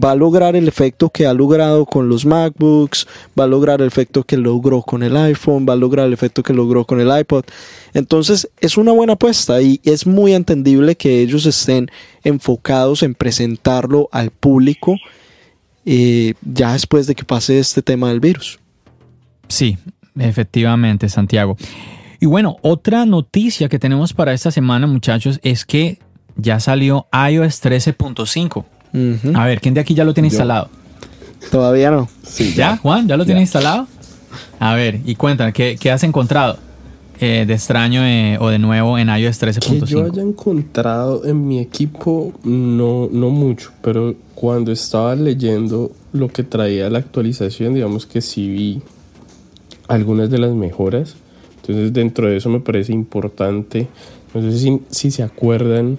va a lograr el efecto que ha logrado con los MacBooks, va a lograr el efecto que logró con el iPhone, va a lograr el efecto que logró con el iPod. Entonces es una buena apuesta y es muy entendible que ellos estén enfocados en presentarlo al público eh, ya después de que pase este tema del virus. Sí, efectivamente, Santiago. Y bueno, otra noticia que tenemos para esta semana, muchachos, es que ya salió iOS 13.5. A ver, ¿quién de aquí ya lo tiene instalado? Todavía no. ¿Ya, Juan? ¿Ya lo tiene instalado? A ver, y cuéntame, ¿qué, qué has encontrado? Eh, de extraño eh, o de nuevo en iOS 13.5? Que yo haya encontrado en mi equipo, no, no mucho, pero cuando estaba leyendo lo que traía la actualización, digamos que sí vi algunas de las mejoras. Entonces dentro de eso me parece importante. No sé si, si se acuerdan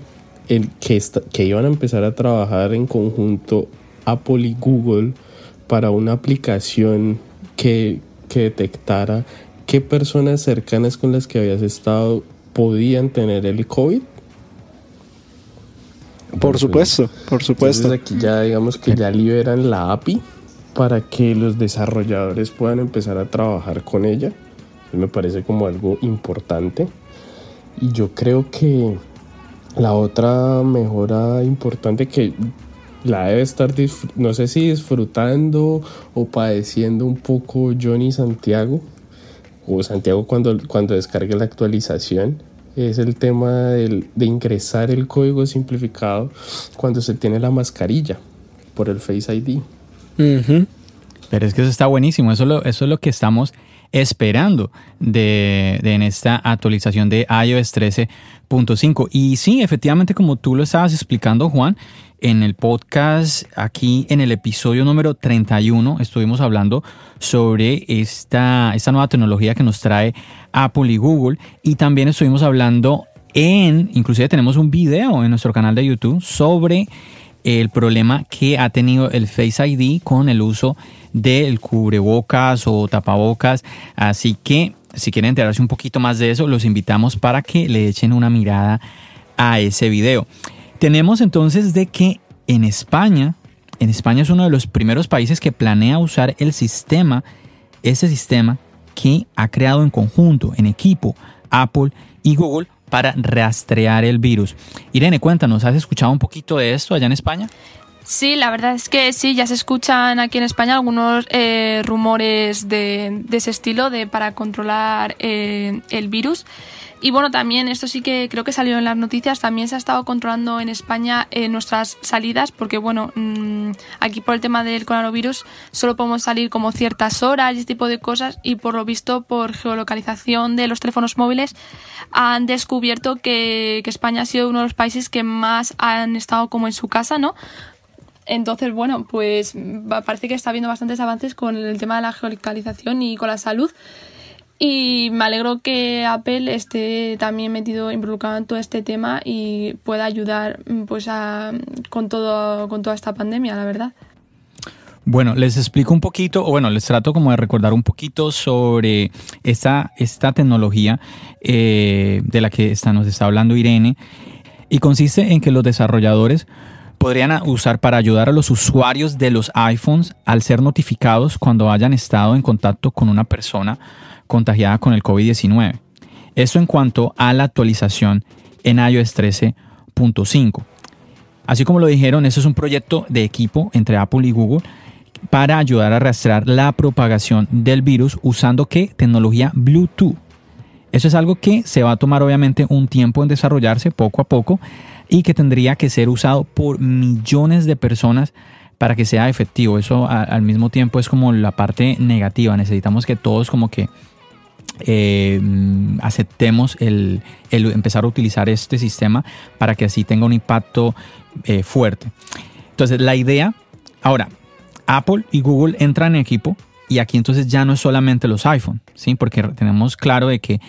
el que, que iban a empezar a trabajar en conjunto Apple y Google para una aplicación que, que detectara qué personas cercanas con las que habías estado podían tener el COVID? Por supuesto, por supuesto. Entonces aquí ya digamos que ya liberan la API para que los desarrolladores puedan empezar a trabajar con ella. Me parece como algo importante. Y yo creo que la otra mejora importante que la debe estar, no sé si disfrutando o padeciendo un poco Johnny Santiago, o Santiago cuando, cuando descargue la actualización es el tema de ingresar el código simplificado cuando se tiene la mascarilla por el Face ID. Pero es que eso está buenísimo, eso es lo que estamos esperando de, en esta actualización de iOS 13.5. Y sí, efectivamente, como tú lo estabas explicando, Juan, en el podcast, aquí en el episodio número 31, estuvimos hablando sobre esta, esta nueva tecnología que nos trae Apple y Google. Y también estuvimos hablando en, inclusive tenemos un video en nuestro canal de YouTube sobre el problema que ha tenido el Face ID con el uso del cubrebocas o tapabocas. Así que si quieren enterarse un poquito más de eso, los invitamos para que le echen una mirada a ese video. Tenemos entonces de que en España, en España es uno de los primeros países que planea usar el sistema, ese sistema que ha creado en conjunto, en equipo, Apple y Google para rastrear el virus. Irene, cuéntanos, ¿has escuchado un poquito de esto allá en España? Sí, la verdad es que sí, ya se escuchan aquí en España algunos eh, rumores de, ese estilo de para controlar eh, el virus. Y bueno, también esto sí que creo que salió en las noticias, también se ha estado controlando en España eh, nuestras salidas, porque bueno, mm, aquí por el tema del coronavirus solo podemos salir como ciertas horas y este tipo de cosas y por lo visto por geolocalización de los teléfonos móviles han descubierto que, que España ha sido uno de los países que más han estado como en su casa, ¿no? Entonces, bueno, pues parece que está habiendo bastantes avances con el tema de la geolocalización y con la salud. Y me alegro que Apple esté también metido, involucrado en todo este tema y pueda ayudar pues con, todo, con toda esta pandemia, la verdad. Bueno, les explico un poquito, o bueno, les trato como de recordar un poquito sobre esta, esta tecnología eh, de la que está, nos está hablando Irene. Y consiste en que los desarrolladores podrían usar para ayudar a los usuarios de los iPhones al ser notificados cuando hayan estado en contacto con una persona contagiada con el COVID-19. Esto en cuanto a la actualización en iOS 13.5. Así como lo dijeron, eso es un proyecto de equipo entre Apple y Google para ayudar a rastrear la propagación del virus usando qué? Tecnología Bluetooth. Eso es algo que se va a tomar obviamente un tiempo en desarrollarse poco a poco y que tendría que ser usado por millones de personas para que sea efectivo. Eso al mismo tiempo es como la parte negativa. Necesitamos que todos como que eh, aceptemos el, empezar a utilizar este sistema para que así tenga un impacto eh, fuerte. Entonces la idea, ahora, Apple y Google entran en equipo y aquí entonces ya no es solamente los iPhone, ¿sí? porque tenemos claro de que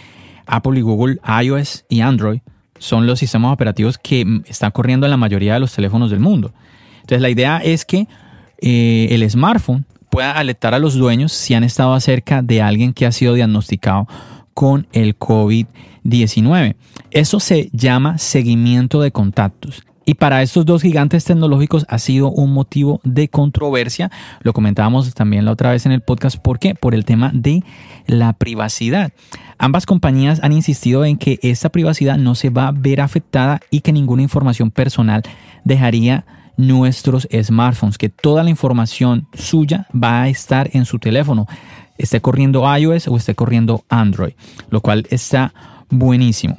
Apple y Google, iOS y Android son los sistemas operativos que están corriendo en la mayoría de los teléfonos del mundo. Entonces la idea es que eh, el smartphone pueda alertar a los dueños si han estado cerca de alguien que ha sido diagnosticado con el COVID-19. Eso se llama seguimiento de contactos. Y para estos dos gigantes tecnológicos ha sido un motivo de controversia. Lo comentábamos también la otra vez en el podcast. ¿Por qué? Por el tema de la privacidad. Ambas compañías han insistido en que esta privacidad no se va a ver afectada y que ninguna información personal dejaría nuestros smartphones, que toda la información suya va a estar en su teléfono, esté corriendo iOS o esté corriendo Android, lo cual está buenísimo.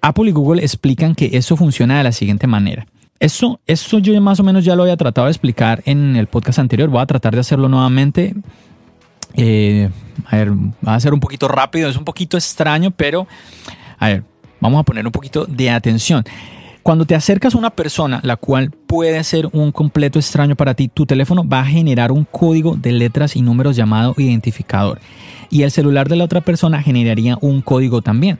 Apple y Google explican que eso funciona de la siguiente manera. Eso, eso yo más o menos ya lo había tratado de explicar en el podcast anterior. Voy a tratar de hacerlo nuevamente. Eh, a ver, va a ser un poquito rápido, es un poquito extraño, pero a ver, vamos a poner un poquito de atención. Cuando te acercas a una persona, la cual puede ser un completo extraño para ti, tu teléfono va a generar un código de letras y números llamado identificador. Y el celular de la otra persona generaría un código también.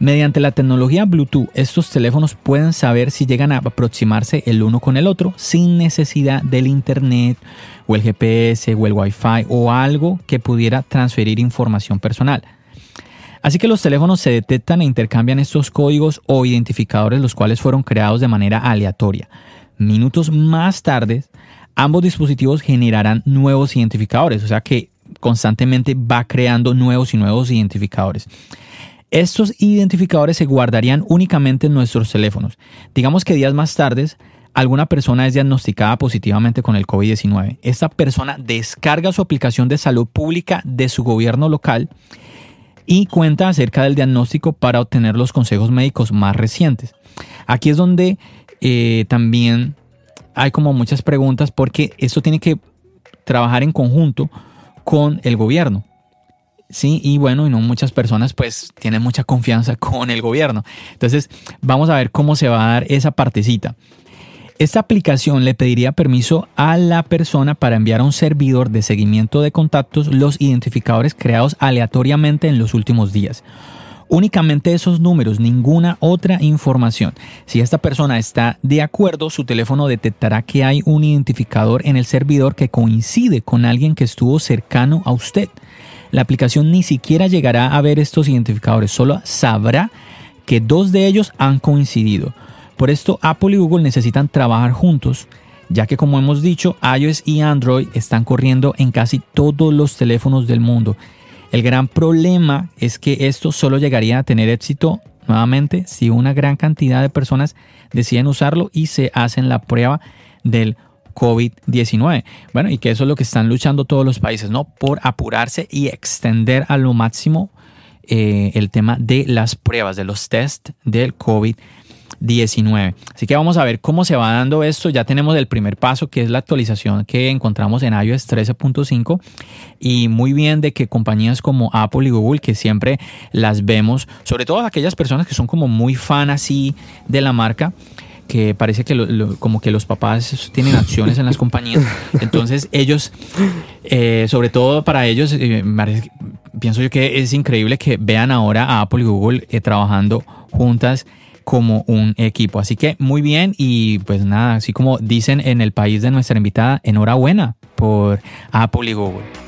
Mediante la tecnología Bluetooth, estos teléfonos pueden saber si llegan a aproximarse el uno con el otro sin necesidad del Internet o el GPS o el Wi-Fi o algo que pudiera transferir información personal. Así que los teléfonos se detectan e intercambian estos códigos o identificadores los cuales fueron creados de manera aleatoria. Minutos más tarde, ambos dispositivos generarán nuevos identificadores, o sea que constantemente va creando nuevos y nuevos identificadores. Estos identificadores se guardarían únicamente en nuestros teléfonos. Digamos que días más tarde, alguna persona es diagnosticada positivamente con el COVID-19. Esta persona descarga su aplicación de salud pública de su gobierno local y cuenta acerca del diagnóstico para obtener los consejos médicos más recientes. Aquí es donde eh, también hay como muchas preguntas porque esto tiene que trabajar en conjunto con el gobierno. Sí, y bueno, y no muchas personas pues tienen mucha confianza con el gobierno. Entonces, vamos a ver cómo se va a dar esa partecita. Esta aplicación le pediría permiso a la persona para enviar a un servidor de seguimiento de contactos los identificadores creados aleatoriamente en los últimos días. Únicamente esos números, ninguna otra información. Si esta persona está de acuerdo, su teléfono detectará que hay un identificador en el servidor que coincide con alguien que estuvo cercano a usted la aplicación ni siquiera llegará a ver estos identificadores, solo sabrá que dos de ellos han coincidido. Por esto Apple y Google necesitan trabajar juntos, ya que como hemos dicho, iOS y Android están corriendo en casi todos los teléfonos del mundo. El gran problema es que esto solo llegaría a tener éxito nuevamente si una gran cantidad de personas deciden usarlo y se hacen la prueba del COVID-19. Bueno, y que eso es lo que están luchando todos los países, ¿no? Por apurarse y extender a lo máximo eh, el tema de las pruebas, de los test del COVID-19. Así que vamos a ver cómo se va dando esto. Ya tenemos el primer paso, que es la actualización que encontramos en iOS 13.5. Y muy bien de que compañías como Apple y Google, que siempre las vemos, sobre todo aquellas personas que son como muy fan así de la marca, que parece que como que los papás tienen acciones en las compañías. Entonces ellos, eh, sobre todo para ellos, eh, pienso yo que es increíble que vean ahora a Apple y Google eh, trabajando juntas como un equipo. Así que muy bien y pues nada, así como dicen en el país de nuestra invitada, enhorabuena por Apple y Google.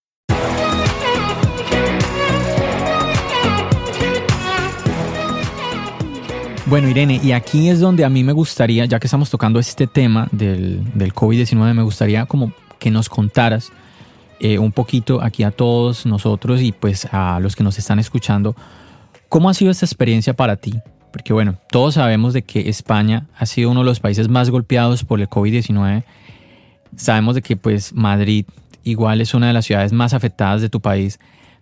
Bueno, Irene, y aquí es donde a mí me gustaría, ya que estamos tocando este tema del, del COVID-19, me gustaría como que nos contaras eh, un poquito aquí a todos nosotros y pues a los que nos están escuchando, ¿cómo ha sido esta experiencia para ti? Porque bueno, todos sabemos de que España ha sido uno de los países más golpeados por el COVID-19. Sabemos de que pues Madrid igual es una de las ciudades más afectadas de tu país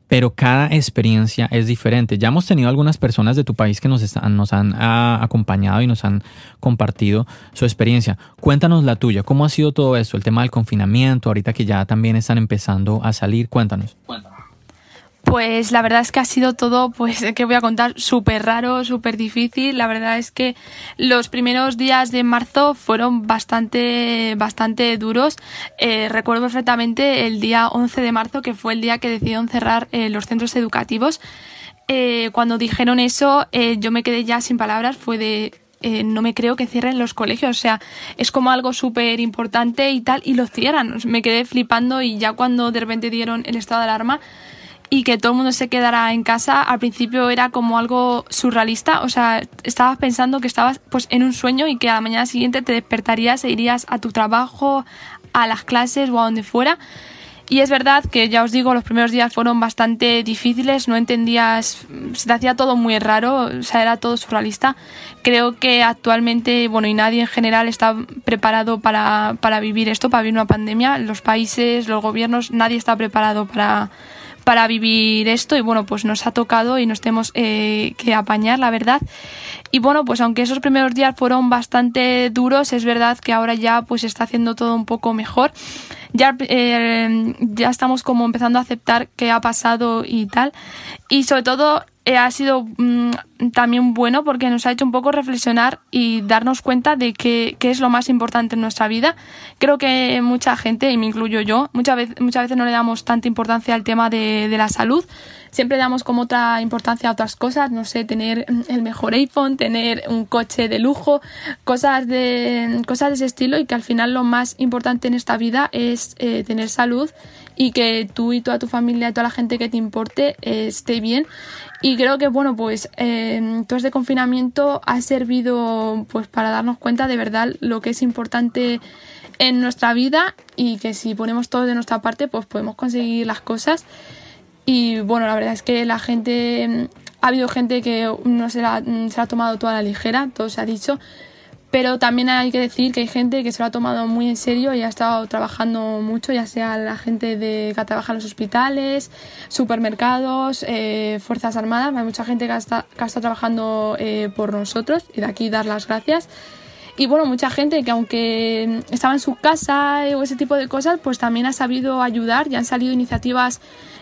pero cada experiencia es diferente. Ya hemos tenido algunas personas de tu país que nos, están, nos han ah, acompañado y nos han compartido su experiencia. Cuéntanos la tuya, ¿cómo ha sido todo esto? El tema del confinamiento, ahorita que ya también están empezando a salir, cuéntanos. Cuéntanos. Pues la verdad es que ha sido todo, pues, que voy a contar? Súper raro, súper difícil. La verdad es que los primeros días de marzo fueron bastante, bastante duros. Eh, recuerdo perfectamente el día 11 de marzo, que fue el día que decidieron cerrar eh, los centros educativos. Eh, cuando dijeron eso, yo me quedé ya sin palabras. Fue de, no me creo que cierren los colegios, o sea, es como algo súper importante y tal, y lo cierran. Me quedé flipando y ya cuando de repente dieron el estado de alarma, y que todo el mundo se quedara en casa, al principio era como algo surrealista, o sea, estabas pensando que estabas pues en un sueño y que a la mañana siguiente te despertarías e irías a tu trabajo, a las clases o a donde fuera. Y es verdad que ya os digo, los primeros días fueron bastante difíciles, no entendías, se te hacía todo muy raro, o sea, era todo surrealista. Creo que actualmente, bueno, y nadie en general está preparado para, para vivir esto, para vivir una pandemia. Los países, los gobiernos, nadie está preparado para, para vivir esto y bueno, pues nos ha tocado y nos tenemos eh, que apañar, la verdad. Y bueno, pues aunque esos primeros días fueron bastante duros, es verdad que ahora ya pues está haciendo todo un poco mejor. Ya, eh, ya estamos como empezando a aceptar qué ha pasado y tal. Y sobre todo eh, ha sido mm, también bueno porque nos ha hecho un poco reflexionar y darnos cuenta de qué, es lo más importante en nuestra vida. Creo que mucha gente, y me incluyo yo, muchas veces, muchas veces no le damos tanta importancia al tema de, de la salud. Siempre damos como otra importancia a otras cosas, no sé, tener el mejor iPhone, tener un coche de lujo, cosas de, cosas de ese estilo y que al final lo más importante en esta vida es eh, tener salud y que tú y toda tu familia, toda la gente que te importe eh, esté bien. Y creo que, bueno, pues eh, todo este confinamiento ha servido pues para darnos cuenta de verdad lo que es importante en nuestra vida y que si ponemos todo de nuestra parte, pues podemos conseguir las cosas. Y bueno, la verdad es que la gente, ha habido gente que no se la, se ha tomado toda la ligera, todo se ha dicho, pero también hay que decir que hay gente que se lo ha tomado muy en serio y ha estado trabajando mucho, ya sea la gente de, que trabaja en los hospitales, supermercados, eh, Fuerzas Armadas. Hay mucha gente que, está, que ha estado trabajando eh, por nosotros y de aquí dar las gracias. Y bueno, mucha gente que aunque estaba en su casa o ese tipo de cosas, pues también ha sabido ayudar y han salido iniciativas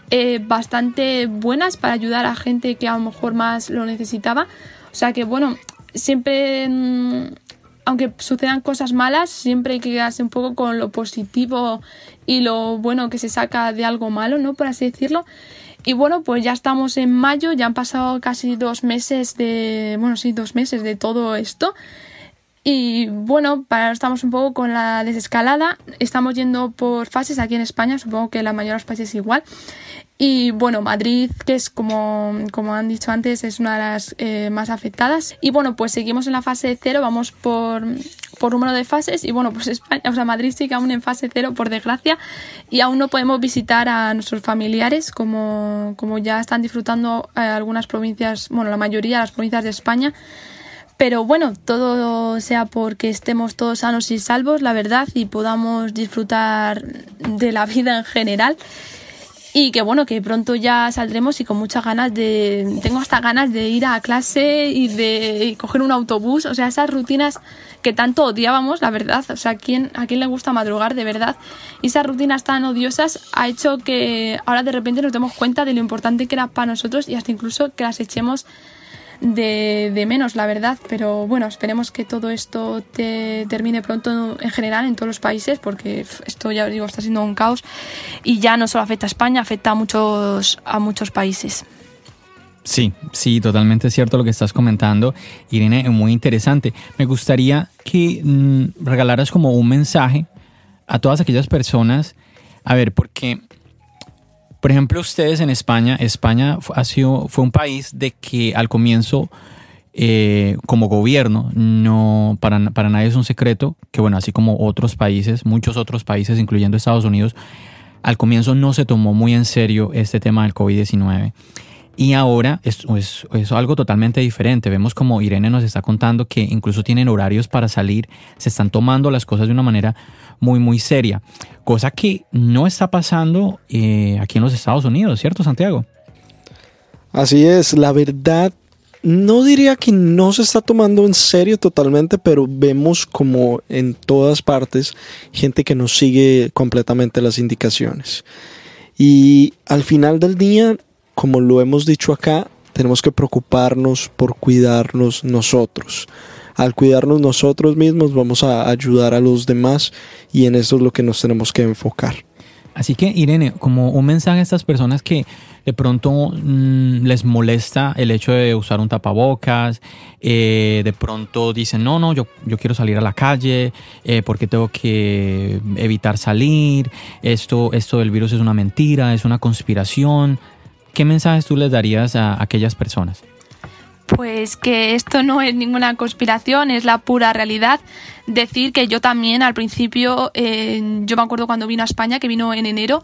eh, bastante buenas para ayudar a gente que a lo mejor más lo necesitaba. O sea que bueno, siempre mm, aunque sucedan cosas malas, siempre hay que quedarse un poco con lo positivo y lo bueno que se saca de algo malo, ¿no? Por así decirlo. Y bueno, pues ya estamos en mayo, ya han pasado casi dos meses de, bueno, sí, dos meses de todo esto. Y bueno, para estamos un poco con la desescalada. Estamos yendo por fases aquí en España, supongo que la mayoría de los países igual. Y bueno, Madrid, que es como, como han dicho antes, es una de las eh, más afectadas. Y bueno, pues seguimos en la fase cero, vamos por, por número de fases. Y bueno, pues España, o sea, Madrid sigue aún en fase cero, por desgracia. Y aún no podemos visitar a nuestros familiares, como, como ya están disfrutando eh, algunas provincias, bueno, la mayoría de las provincias de España. Pero bueno, todo sea porque estemos todos sanos y salvos, la verdad, y podamos disfrutar de la vida en general. Y que bueno, que pronto ya saldremos y con muchas ganas de, tengo hasta ganas de ir a clase y de coger un autobús, o sea, esas rutinas que tanto odiábamos, la verdad, o sea, ¿a quién, a quién le gusta madrugar de verdad? Y esas rutinas tan odiosas ha hecho que ahora de repente nos demos cuenta de lo importante que era para nosotros y hasta incluso que las echemos de, menos, la verdad. Pero bueno, esperemos que todo esto te termine pronto en general en todos los países, porque esto ya os digo, está siendo un caos y ya no solo afecta a España, afecta a muchos, a muchos países. Sí, sí, totalmente cierto lo que estás comentando. Irene, muy interesante. Me gustaría que mm, regalaras como un mensaje a todas aquellas personas. A ver, porque por ejemplo, ustedes en España, España ha sido, fue un país de que al comienzo, eh, como gobierno, no para, para nadie es un secreto que, bueno, así como otros países, muchos otros países, incluyendo Estados Unidos, al comienzo no se tomó muy en serio este tema del COVID-19. Y ahora es, algo totalmente diferente. Vemos como Irene nos está contando que incluso tienen horarios para salir, se están tomando las cosas de una manera muy, muy seria. Cosa que no está pasando eh, aquí en los Estados Unidos, ¿cierto, Santiago? Así es, la verdad, no diría que no se está tomando en serio totalmente, pero vemos como en todas partes gente que nos sigue completamente las indicaciones. Y al final del día, como lo hemos dicho acá, tenemos que preocuparnos por cuidarnos nosotros al cuidarnos nosotros mismos vamos a ayudar a los demás y en eso es lo que nos tenemos que enfocar. Así que Irene, como un mensaje a estas personas que de pronto mm, les molesta el hecho de usar un tapabocas, eh, de pronto dicen, no, no, yo, yo quiero salir a la calle eh, porque tengo que evitar salir, esto, esto del virus es una mentira, es una conspiración. ¿Qué mensajes tú les darías a aquellas personas? pues que esto no es ninguna conspiración, es la pura realidad. Decir que yo también al principio, yo me acuerdo cuando vino a España, que vino en enero,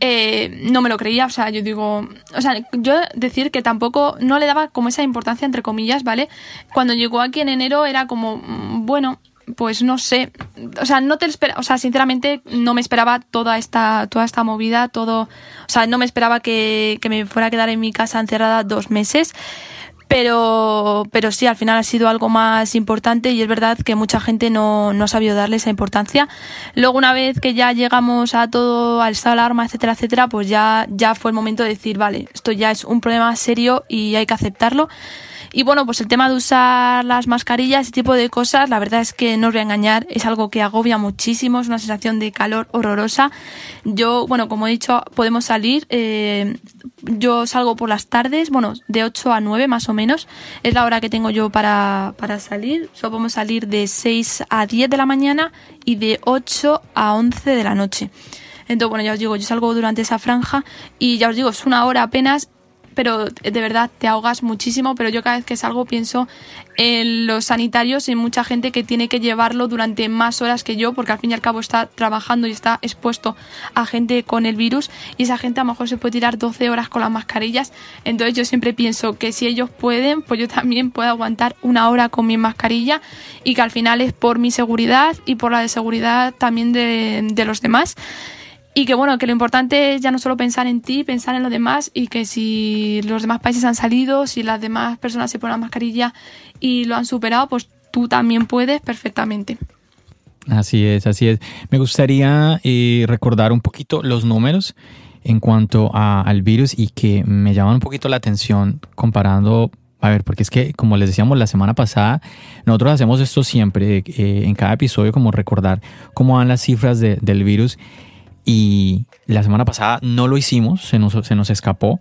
eh, no me lo creía, o sea, yo digo, o sea, yo decir que tampoco, no le daba como esa importancia, entre comillas, ¿vale? Cuando llegó aquí en enero era como, mm, bueno, pues no sé, o sea, no te espera, o sea, sinceramente no me esperaba toda esta, toda esta movida, todo, o sea, no me esperaba que, que me fuera a quedar en mi casa encerrada dos meses pero, pero sí, al final ha sido algo más importante y es verdad que mucha gente no, no ha sabido darle esa importancia. Luego, una vez que ya llegamos a todo, al estado de alarma, etcétera, etcétera, pues ya, ya fue el momento de decir, vale, esto ya es un problema serio y hay que aceptarlo. Y bueno, pues el tema de usar las mascarillas, ese tipo de cosas, la verdad es que no os voy a engañar, es algo que agobia muchísimo, es una sensación de calor horrorosa. Yo, bueno, como he dicho, podemos salir. Eh, yo salgo por las tardes, bueno, de 8 a 9 más o menos, es la hora que tengo yo para, para salir. Solo podemos salir de 6 a 10 de la mañana y de 8 a 11 de la noche. Entonces, bueno, ya os digo, yo salgo durante esa franja y ya os digo, es una hora apenas pero de verdad te ahogas muchísimo, pero yo cada vez que salgo pienso en los sanitarios y mucha gente que tiene que llevarlo durante más horas que yo, porque al fin y al cabo está trabajando y está expuesto a gente con el virus y esa gente a lo mejor se puede tirar 12 horas con las mascarillas, entonces yo siempre pienso que si ellos pueden, pues yo también puedo aguantar una hora con mi mascarilla y que al final es por mi seguridad y por la de seguridad también de, de los demás y que bueno, que lo importante es ya no solo pensar en ti, pensar en los demás y que si los demás países han salido, si las demás personas se ponen la mascarilla y lo han superado, pues tú también puedes perfectamente. Así es, así es. Me gustaría eh, recordar un poquito los números en cuanto al virus y que me llaman un poquito la atención comparando a ver, porque es que, como les decíamos la semana pasada, nosotros hacemos esto siempre, eh, en cada episodio, como recordar cómo van las cifras del virus. Y la semana pasada no lo hicimos, se nos, se nos escapó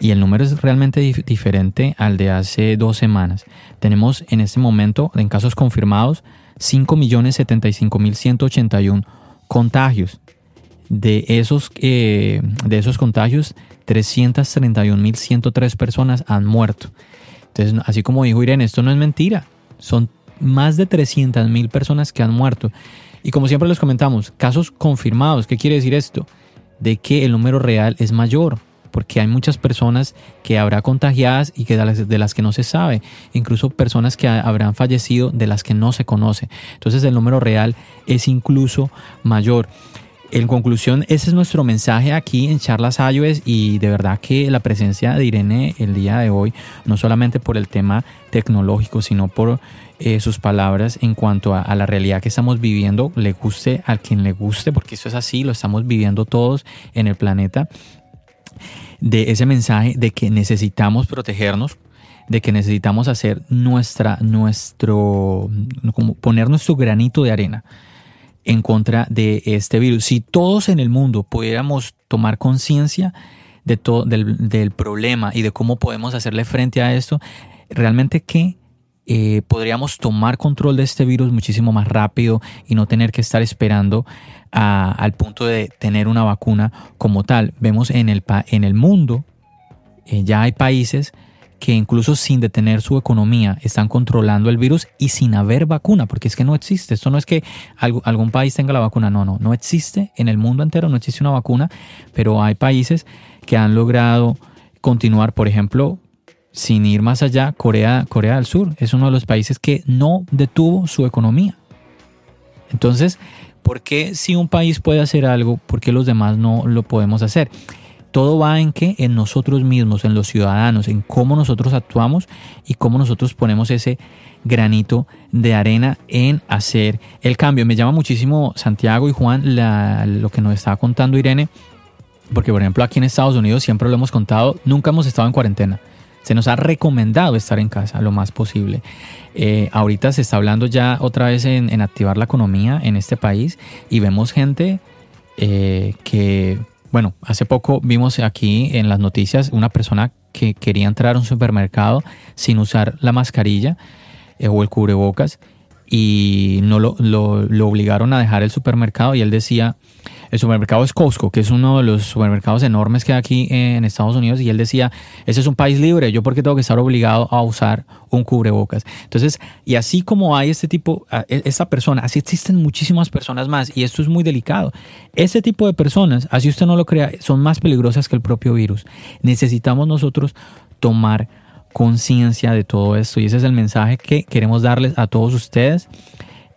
y el número es realmente diferente al de hace dos semanas. Tenemos en este momento, en casos confirmados, 5.075.181 contagios. De esos, eh, de esos contagios, 331.103 personas han muerto. Entonces, así como dijo Irene, esto no es mentira. Son más de 300.000 personas que han muerto. Y como siempre les comentamos, casos confirmados. ¿Qué quiere decir esto? De que el número real es mayor, porque hay muchas personas que habrá contagiadas y que de las, de las, que no se sabe, incluso personas que habrán fallecido de las que no se conoce. Entonces el número real es incluso mayor. En conclusión, ese es nuestro mensaje aquí en Charlas iOS y de verdad que la presencia de Irene el día de hoy, no solamente por el tema tecnológico, sino por eh, sus palabras en cuanto a, a, la realidad que estamos viviendo, le guste a quien le guste, porque eso es así, lo estamos viviendo todos en el planeta, de ese mensaje de que necesitamos protegernos, de que necesitamos hacer nuestra, nuestro, como poner nuestro granito de arena en contra de este virus. Si todos en el mundo pudiéramos tomar conciencia de todo, del, problema y de cómo podemos hacerle frente a esto, realmente que eh, podríamos tomar control de este virus muchísimo más rápido y no tener que estar esperando a, al punto de tener una vacuna como tal. Vemos en el, en el mundo, eh, ya hay países que incluso sin detener su economía están controlando el virus y sin haber vacuna, porque es que no existe. Esto no es que algún país tenga la vacuna, no, no, no existe en el mundo entero, no existe una vacuna, pero hay países que han logrado continuar, por ejemplo, sin ir más allá, Corea, Corea del Sur es uno de los países que no detuvo su economía. Entonces, ¿por qué si un país puede hacer algo, por qué los demás no lo podemos hacer? Todo va en que en nosotros mismos, en los ciudadanos, en cómo nosotros actuamos y cómo nosotros ponemos ese granito de arena en hacer el cambio. Me llama muchísimo Santiago y Juan lo que nos estaba contando Irene, porque por ejemplo aquí en Estados Unidos siempre lo hemos contado, nunca hemos estado en cuarentena. Se nos ha recomendado estar en casa lo más posible. Eh, ahorita se está hablando ya otra vez en, en, activar la economía en este país y vemos gente eh, que bueno, hace poco vimos aquí en las noticias una persona que quería entrar a un supermercado sin usar la mascarilla eh, o el cubrebocas y no lo, lo, obligaron a dejar el supermercado y él decía, el supermercado es Costco, que es uno de los supermercados enormes que hay aquí en Estados Unidos y él decía, ese es un país libre, yo porque tengo que estar obligado a usar un cubrebocas. Entonces, y así como hay este tipo, e, esta persona, así existen muchísimas personas más y esto es muy delicado. Este tipo de personas, así usted no lo crea, son más peligrosas que el propio virus. Necesitamos nosotros tomar conciencia de todo esto. Y ese es el mensaje que queremos darles a todos ustedes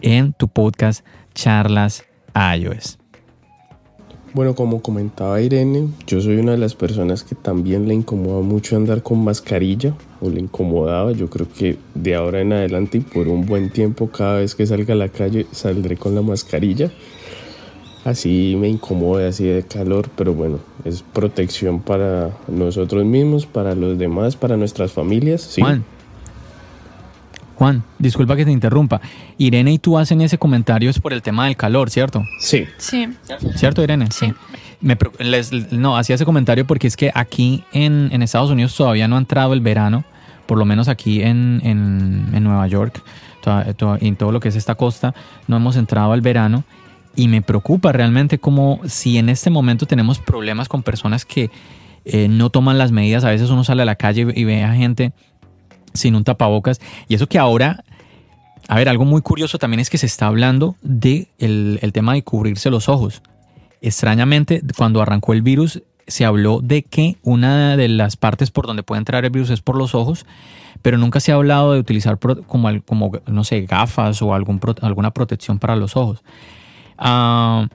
en tu podcast Charlas iOS. Bueno, como comentaba Irene, yo soy una de las personas que también le incomoda mucho andar con mascarilla o le incomodaba. Yo creo que de ahora en adelante y por un buen tiempo cada vez que salga a la calle saldré con la mascarilla así me incomoda, así de calor, pero bueno, es protección para nosotros mismos, para los demás, para nuestras familias. ¿sí? Juan, Juan, disculpa que te interrumpa. Irene y tú hacen ese comentario es por el tema del calor, ¿cierto? Sí. Sí. ¿Cierto, Irene? Sí. Me, les, no, hacía ese comentario porque es que aquí en, en, Estados Unidos todavía no ha entrado el verano, por lo menos aquí en, en, en Nueva York, y en todo lo que es esta costa, no hemos entrado al verano y me preocupa realmente como si en este momento tenemos problemas con personas que eh, no toman las medidas. A veces uno sale a la calle y ve a gente sin un tapabocas. Y eso que ahora, a ver, algo muy curioso también es que se está hablando de el, el tema de cubrirse los ojos. Extrañamente, cuando arrancó el virus, se habló de que una de las partes por donde puede entrar el virus es por los ojos, pero nunca se ha hablado de utilizar como, como no sé, gafas o algún, alguna protección para los ojos. Uh,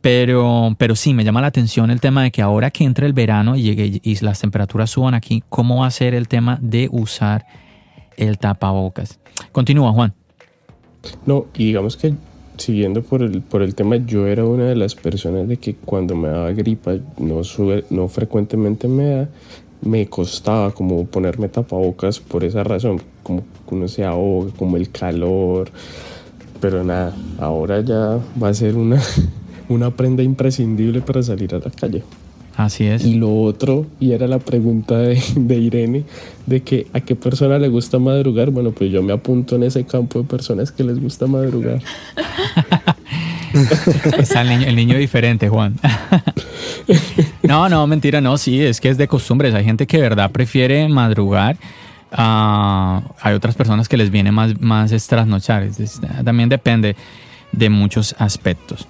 pero, pero sí, me llama la atención el tema de que ahora que entre el verano y, llegue, y las temperaturas suban aquí, ¿cómo va a ser el tema de usar el tapabocas? Continúa, Juan. No, y digamos que siguiendo por el, por el tema, yo era una de las personas de que cuando me daba gripa, no, sube, no frecuentemente me da, me costaba como ponerme tapabocas por esa razón, como uno se ahoga, como el calor, pero nada, ahora ya va a ser una, una prenda imprescindible para salir a la calle. Así es. Y lo otro, y era la pregunta de, de, Irene, de que a qué persona le gusta madrugar. Bueno, pues yo me apunto en ese campo de personas que les gusta madrugar. Está el niño, el niño diferente, Juan. no, no, mentira, no, sí, es que es de costumbres. Hay gente que de verdad prefiere madrugar. Uh, hay otras personas que les viene más, más es trasnochar. Es, es, también depende de muchos aspectos.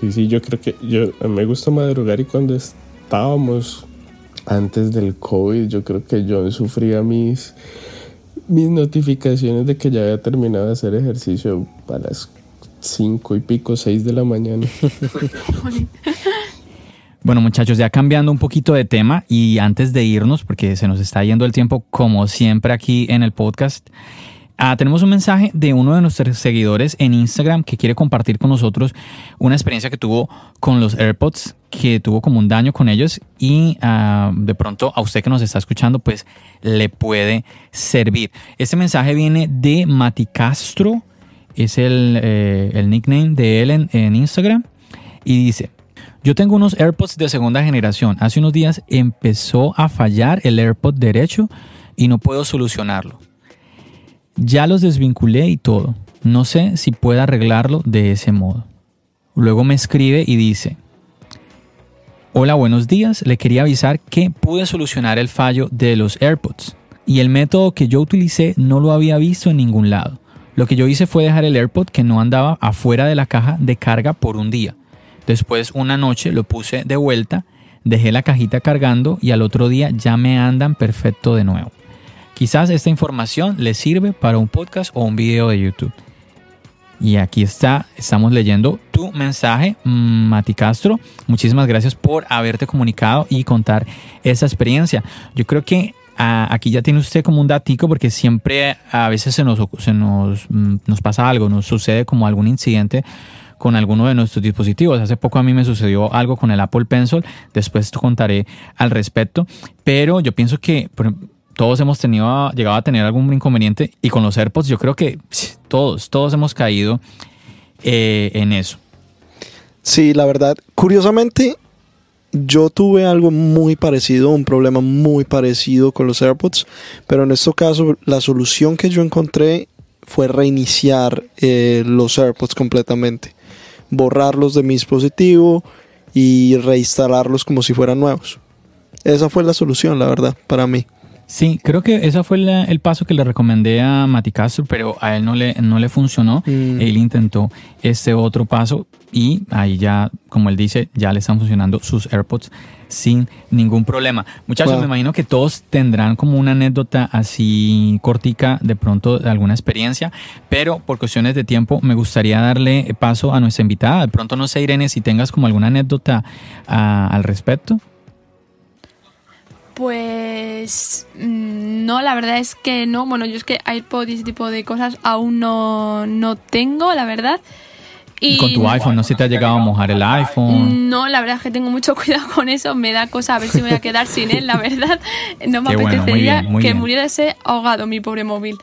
Sí, sí, yo creo que yo me gusta madrugar y cuando estábamos antes del COVID, yo creo que yo sufría mis, mis notificaciones de que ya había terminado de hacer ejercicio a las cinco y pico, seis de la mañana. Bueno muchachos, ya cambiando un poquito de tema y antes de irnos, porque se nos está yendo el tiempo como siempre aquí en el podcast, ah, tenemos un mensaje de uno de nuestros seguidores en Instagram que quiere compartir con nosotros una experiencia que tuvo con los AirPods, que tuvo como un daño con ellos y ah, de pronto a usted que nos está escuchando pues le puede servir. Este mensaje viene de Mati Castro, es el, eh, el nickname de él en, en Instagram y dice, yo tengo unos AirPods de segunda generación. Hace unos días empezó a fallar el AirPod derecho y no puedo solucionarlo. Ya los desvinculé y todo. No sé si puedo arreglarlo de ese modo. Luego me escribe y dice, hola, buenos días. Le quería avisar que pude solucionar el fallo de los AirPods. Y el método que yo utilicé no lo había visto en ningún lado. Lo que yo hice fue dejar el AirPod que no andaba afuera de la caja de carga por un día. Después una noche lo puse de vuelta, dejé la cajita cargando y al otro día ya me andan perfecto de nuevo. Quizás esta información les sirve para un podcast o un video de YouTube. Y aquí está, estamos leyendo tu mensaje, Mati Castro. Muchísimas gracias por haberte comunicado y contar esa experiencia. Yo creo que ah, aquí ya tiene usted como un datico porque siempre a veces se nos, se nos, mm, nos pasa algo, nos sucede como algún incidente con alguno de nuestros dispositivos. Hace poco a mí me sucedió algo con el Apple Pencil, después te contaré al respecto, pero yo pienso que todos hemos tenido, llegado a tener algún inconveniente y con los AirPods yo creo que todos, todos hemos caído eh, en eso. Sí, la verdad, curiosamente, yo tuve algo muy parecido, un problema muy parecido con los AirPods, pero en este caso la solución que yo encontré fue reiniciar eh, los AirPods completamente, borrarlos de mi dispositivo y reinstalarlos como si fueran nuevos. Esa fue la solución, la verdad, para mí. Sí, creo que ese fue la- el paso que le recomendé a Mati Castro, pero a él no le, no le funcionó. Mm. Él intentó este otro paso y ahí ya, como él dice, ya le están funcionando sus AirPods sin ningún problema. Muchachos, Wow. me imagino que todos tendrán como una anécdota así cortica, de pronto de alguna experiencia, pero por cuestiones de tiempo me gustaría darle paso a nuestra invitada. De pronto no sé, Irene, si tengas como alguna anécdota ah, al respecto. Pues mm, no, la verdad es que no. Bueno, yo es que iPod y ese tipo de cosas aún no, no tengo, la verdad. Y con tu iPhone, no sé si te ha llegado a mojar el iPhone. No, la verdad es que tengo mucho cuidado con eso. Me da cosa a ver si me voy a quedar sin él, la verdad. No me Qué bueno, muy apetecería bien, muy que bien. muriera ese ahogado mi pobre móvil.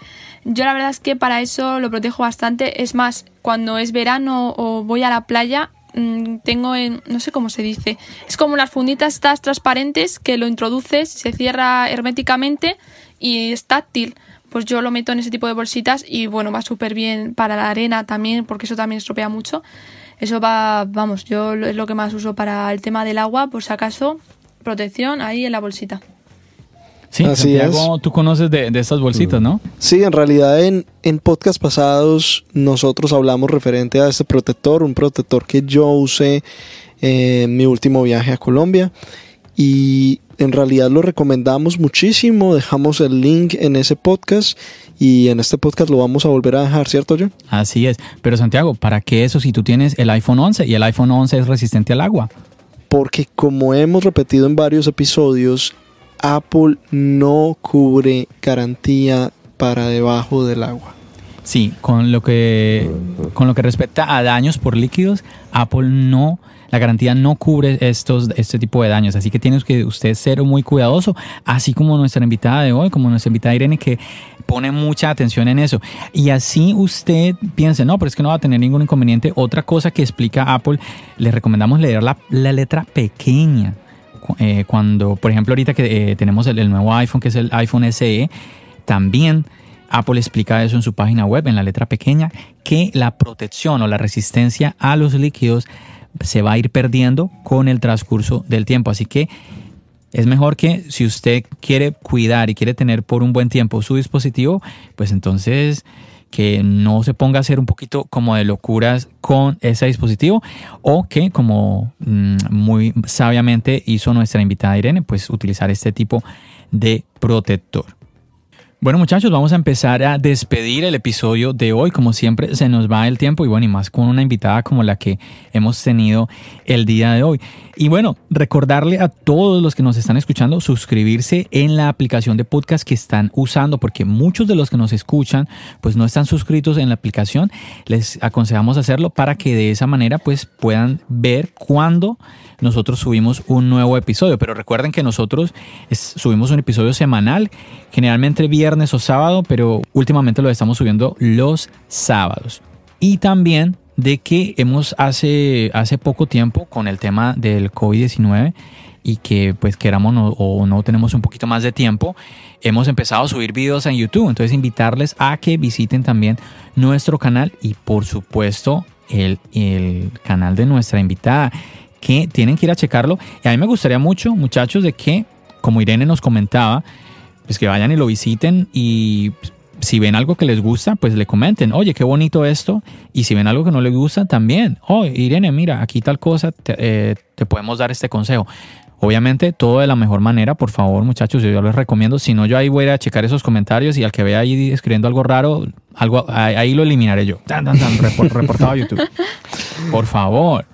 Yo la verdad es que para eso lo protejo bastante. Es más, cuando es verano o voy a la playa, mm, tengo en, no sé cómo se dice, es como unas funditas estas transparentes que lo introduces, se cierra herméticamente y es táctil. Pues yo lo meto en ese tipo de bolsitas y bueno, va súper bien para la arena también, porque eso también estropea mucho. Eso va, vamos, yo es lo que más uso para el tema del agua, por si acaso, protección ahí en la bolsita. Sí, Así Santiago, tú conoces de, de estas bolsitas, ¿no? Sí, en realidad en, en podcast pasados nosotros hablamos referente a este protector, un protector que yo usé en mi último viaje a Colombia y en realidad lo recomendamos muchísimo, dejamos el link en ese podcast y en este podcast lo vamos a volver a dejar, ¿cierto John? Así es. Pero Santiago, ¿para qué eso si tú tienes el iPhone 11 y el iPhone 11 es resistente al agua? Porque como hemos repetido en varios episodios, Apple no cubre garantía para debajo del agua. Sí, con lo que con lo que respecta a daños por líquidos, Apple no la garantía no cubre estos este tipo de daños, así que tienes que usted ser muy cuidadoso, así como nuestra invitada de hoy, como nuestra invitada Irene que pone mucha atención en eso. Y así usted piense, no, pero es que no va a tener ningún inconveniente. Otra cosa que explica Apple, le recomendamos leer la, la letra pequeña. Eh, cuando, por ejemplo, ahorita que eh, tenemos el nuevo iPhone, que es el iPhone SE, también Apple explica eso en su página web, en la letra pequeña, que la protección o la resistencia a los líquidos se va a ir perdiendo con el transcurso del tiempo. Así que es mejor que si usted quiere cuidar y quiere tener por un buen tiempo su dispositivo, pues entonces que no se ponga a hacer un poquito como de locuras con ese dispositivo o que como mm, muy sabiamente hizo nuestra invitada Irene, pues utilizar este tipo de protector. Bueno muchachos, vamos a empezar a despedir el episodio de hoy. Como siempre, se nos va el tiempo y bueno, y más con una invitada como la que hemos tenido el día de hoy. Y bueno, recordarle a todos los que nos están escuchando suscribirse en la aplicación de podcast que están usando, porque muchos de los que nos escuchan pues no están suscritos en la aplicación. Les aconsejamos hacerlo para que de esa manera pues puedan ver cuándo nosotros subimos un nuevo episodio. Pero recuerden que nosotros subimos un episodio semanal, generalmente viernes o sábado, pero últimamente lo estamos subiendo los sábados. Y también de que hemos hace, hace poco tiempo con el tema del COVID-19 y que pues queramos o no tenemos un poquito más de tiempo, hemos empezado a subir videos en YouTube. Entonces invitarles a que visiten también nuestro canal y por supuesto el, el canal de nuestra invitada que tienen que ir a checarlo. Y a mí me gustaría mucho, muchachos, de que, como Irene nos comentaba, pues que vayan y lo visiten y si ven algo que les gusta, pues le comenten, oye, qué bonito esto. Y si ven algo que no les gusta, también, oh, Irene, mira, aquí tal cosa, te, eh, podemos dar este consejo. Obviamente, todo de la mejor manera, por favor, muchachos, yo les recomiendo. Si no, yo ahí voy a checar esos comentarios y al que vea ahí escribiendo algo raro, algo, ahí, lo eliminaré yo. reportado a YouTube. Por favor.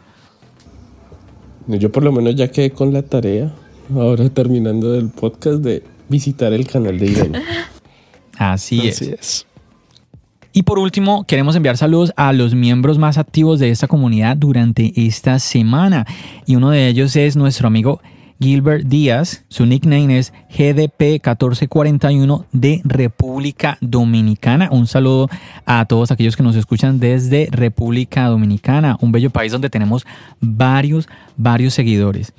Yo por lo menos ya quedé con la tarea, ahora terminando del podcast, de visitar el canal de Irene. Así, es. Y por último, queremos enviar saludos a los miembros más activos de esta comunidad durante esta semana. Y uno de ellos es nuestro amigo Gilbert Díaz. Su nickname es GDP1441 de República Dominicana. Un saludo a todos aquellos que nos escuchan desde República Dominicana, un bello país donde tenemos varios, varios seguidores.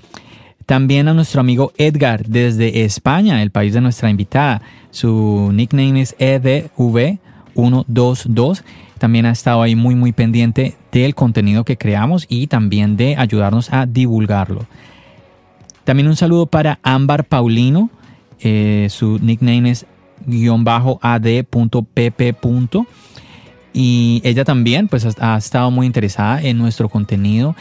También a nuestro amigo Edgar desde España, el país de nuestra invitada. Su nickname es EDV122. También ha estado ahí muy, muy pendiente del contenido que creamos y también de ayudarnos a divulgarlo. También un saludo para Ámbar Paulino. Eh, su nickname es guion bajo ad.pp. Y ella también pues ha, estado muy interesada en nuestro contenido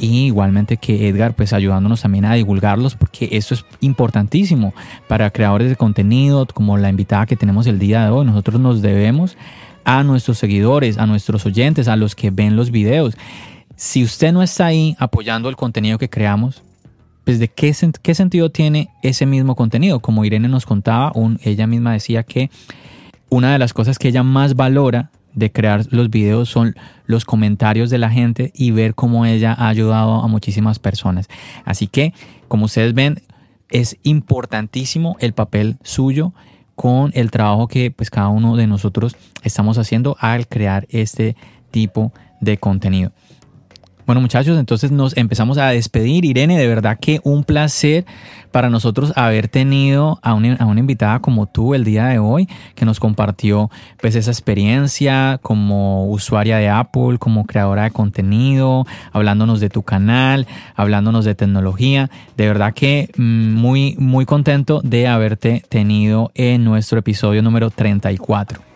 y igualmente que Edgar pues ayudándonos también a divulgarlos porque esto es importantísimo para creadores de contenido como la invitada que tenemos el día de hoy. Nosotros nos debemos a nuestros seguidores, a nuestros oyentes, a los que ven los videos. Si usted no está ahí apoyando el contenido que creamos, pues de qué, qué sentido tiene ese mismo contenido. Como Irene nos contaba, ella misma decía que una de las cosas que ella más valora de crear los videos son los comentarios de la gente y ver cómo ella ha ayudado a muchísimas personas. Así que, como ustedes ven, es importantísimo el papel suyo con el trabajo que pues cada uno de nosotros estamos haciendo al crear este tipo de contenido. Bueno muchachos, entonces nos empezamos a despedir. Irene, de verdad que un placer para nosotros haber tenido a una, invitada como tú el día de hoy, que nos compartió pues esa experiencia como usuaria de Apple, como creadora de contenido, hablándonos de tu canal, hablándonos de tecnología. De verdad que mm, muy, muy contento de haberte tenido en nuestro episodio número 34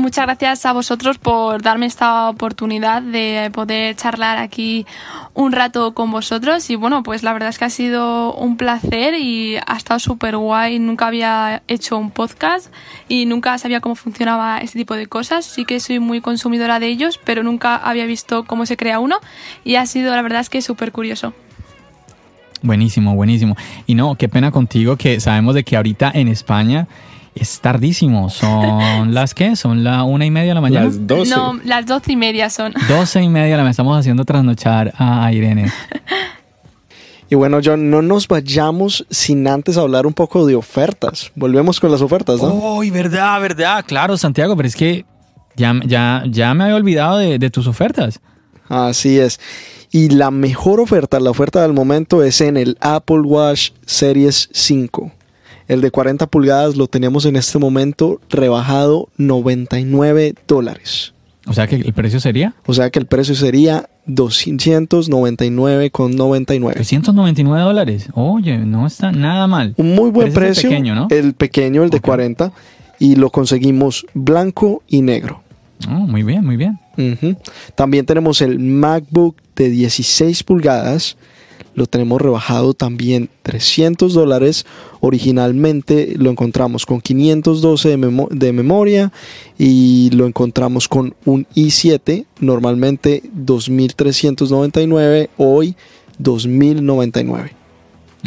muchas gracias a vosotros por darme esta oportunidad de poder charlar aquí un rato con vosotros y bueno, pues la verdad es que ha sido un placer y ha estado súper guay. Nunca había hecho un podcast y nunca sabía cómo funcionaba este tipo de cosas. Sí que soy muy consumidora de ellos, pero nunca había visto cómo se crea uno y ha sido la verdad es que súper curioso. Buenísimo, buenísimo. Y no, qué pena contigo que sabemos de que ahorita en España es tardísimo. ¿Son las qué? ¿Son la una y media de la mañana? Las doce. No, las doce y media son. Doce y media la estamos haciendo trasnochar a Irene. Y bueno, John, no nos vayamos sin antes hablar un poco de ofertas. Volvemos con las ofertas, ¿no? ¡Uy, verdad, verdad! Claro, Santiago, pero es que ya, ya, ya me había olvidado de, de tus ofertas. Así es. Y la mejor oferta, la oferta del momento es en el Apple Watch Series 5. El de 40 pulgadas lo tenemos en este momento rebajado 99 dólares. O sea que el precio sería. O sea que el precio sería 299,99. 399 dólares. Oye, no está nada mal. Un muy buen precio. El pequeño, ¿no? El pequeño, el de 40. Y lo conseguimos blanco y negro. Oh, muy bien, muy bien. También tenemos el MacBook de 16 pulgadas lo tenemos rebajado también 300 dólares. Originalmente lo encontramos con 512 de, de, memoria y lo encontramos con un i7, normalmente 2399, hoy 2099.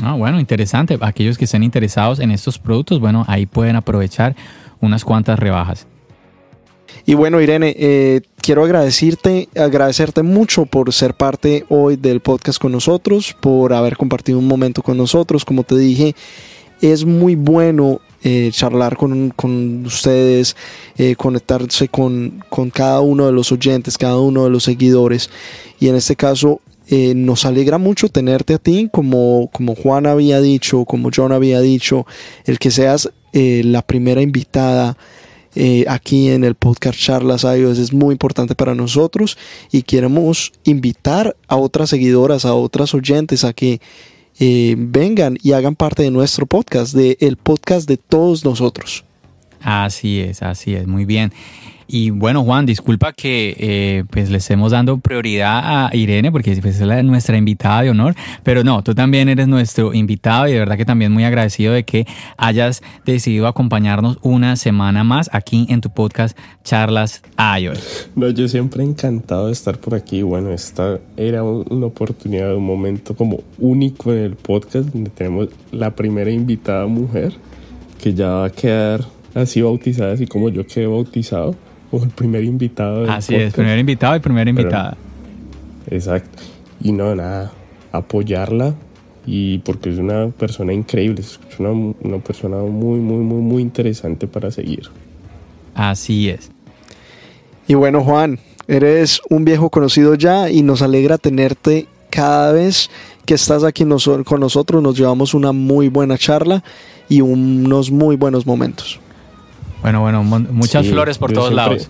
Ah, bueno, interesante. Aquellos que estén interesados en estos productos, bueno, ahí pueden aprovechar unas cuantas rebajas. Y bueno, Irene, eh, quiero agradecerte, agradecerte mucho por ser parte hoy del podcast con nosotros, por haber compartido un momento con nosotros. Como te dije, es muy bueno eh, charlar con, con ustedes, eh, conectarse con, con, cada uno de los oyentes, cada uno de los seguidores. Y en este caso, eh, nos alegra mucho tenerte a ti, como, como Juan había dicho, como John había dicho, el que seas eh, la primera invitada eh, aquí en el podcast Charlas iOS es muy importante para nosotros y queremos invitar a otras seguidoras, a otras oyentes a que vengan y hagan parte de nuestro podcast, de el podcast de todos nosotros. Así es, así es, muy bien. Y bueno, Juan, disculpa que eh, pues le estemos dando prioridad a Irene porque pues, es nuestra invitada de honor, pero no, tú también eres nuestro invitado y de verdad que también muy agradecido de que hayas decidido acompañarnos una semana más aquí en tu podcast Charlas iOS. No, yo siempre encantado de estar por aquí. Bueno, esta era una oportunidad, un momento como único en el podcast donde tenemos la primera invitada mujer que ya va a quedar así bautizada, así como yo quedé bautizado el primer invitado. Así es, primer invitado y primera invitada. exacto. Y no, nada, apoyarla y porque es una persona increíble, es una, una persona muy, muy, muy, muy interesante para seguir. Así es. Y bueno, Juan, eres un viejo conocido ya y nos alegra tenerte cada vez que estás aquí con nosotros. Nos llevamos una muy buena charla y unos muy buenos momentos. Bueno, bueno, muchas flores por todos lados.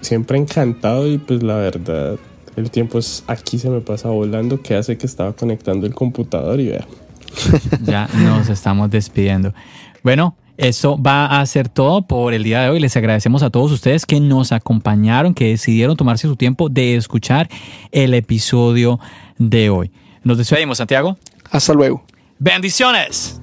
Siempre encantado y pues la verdad, el tiempo es aquí se me pasa volando, que hace que estaba conectando el computador y vea. ya nos estamos despidiendo. Bueno, eso va a ser todo por el día de hoy. Les agradecemos a todos ustedes que nos acompañaron, que decidieron tomarse su tiempo de escuchar el episodio de hoy. Nos despedimos, Santiago. Hasta luego. Bendiciones.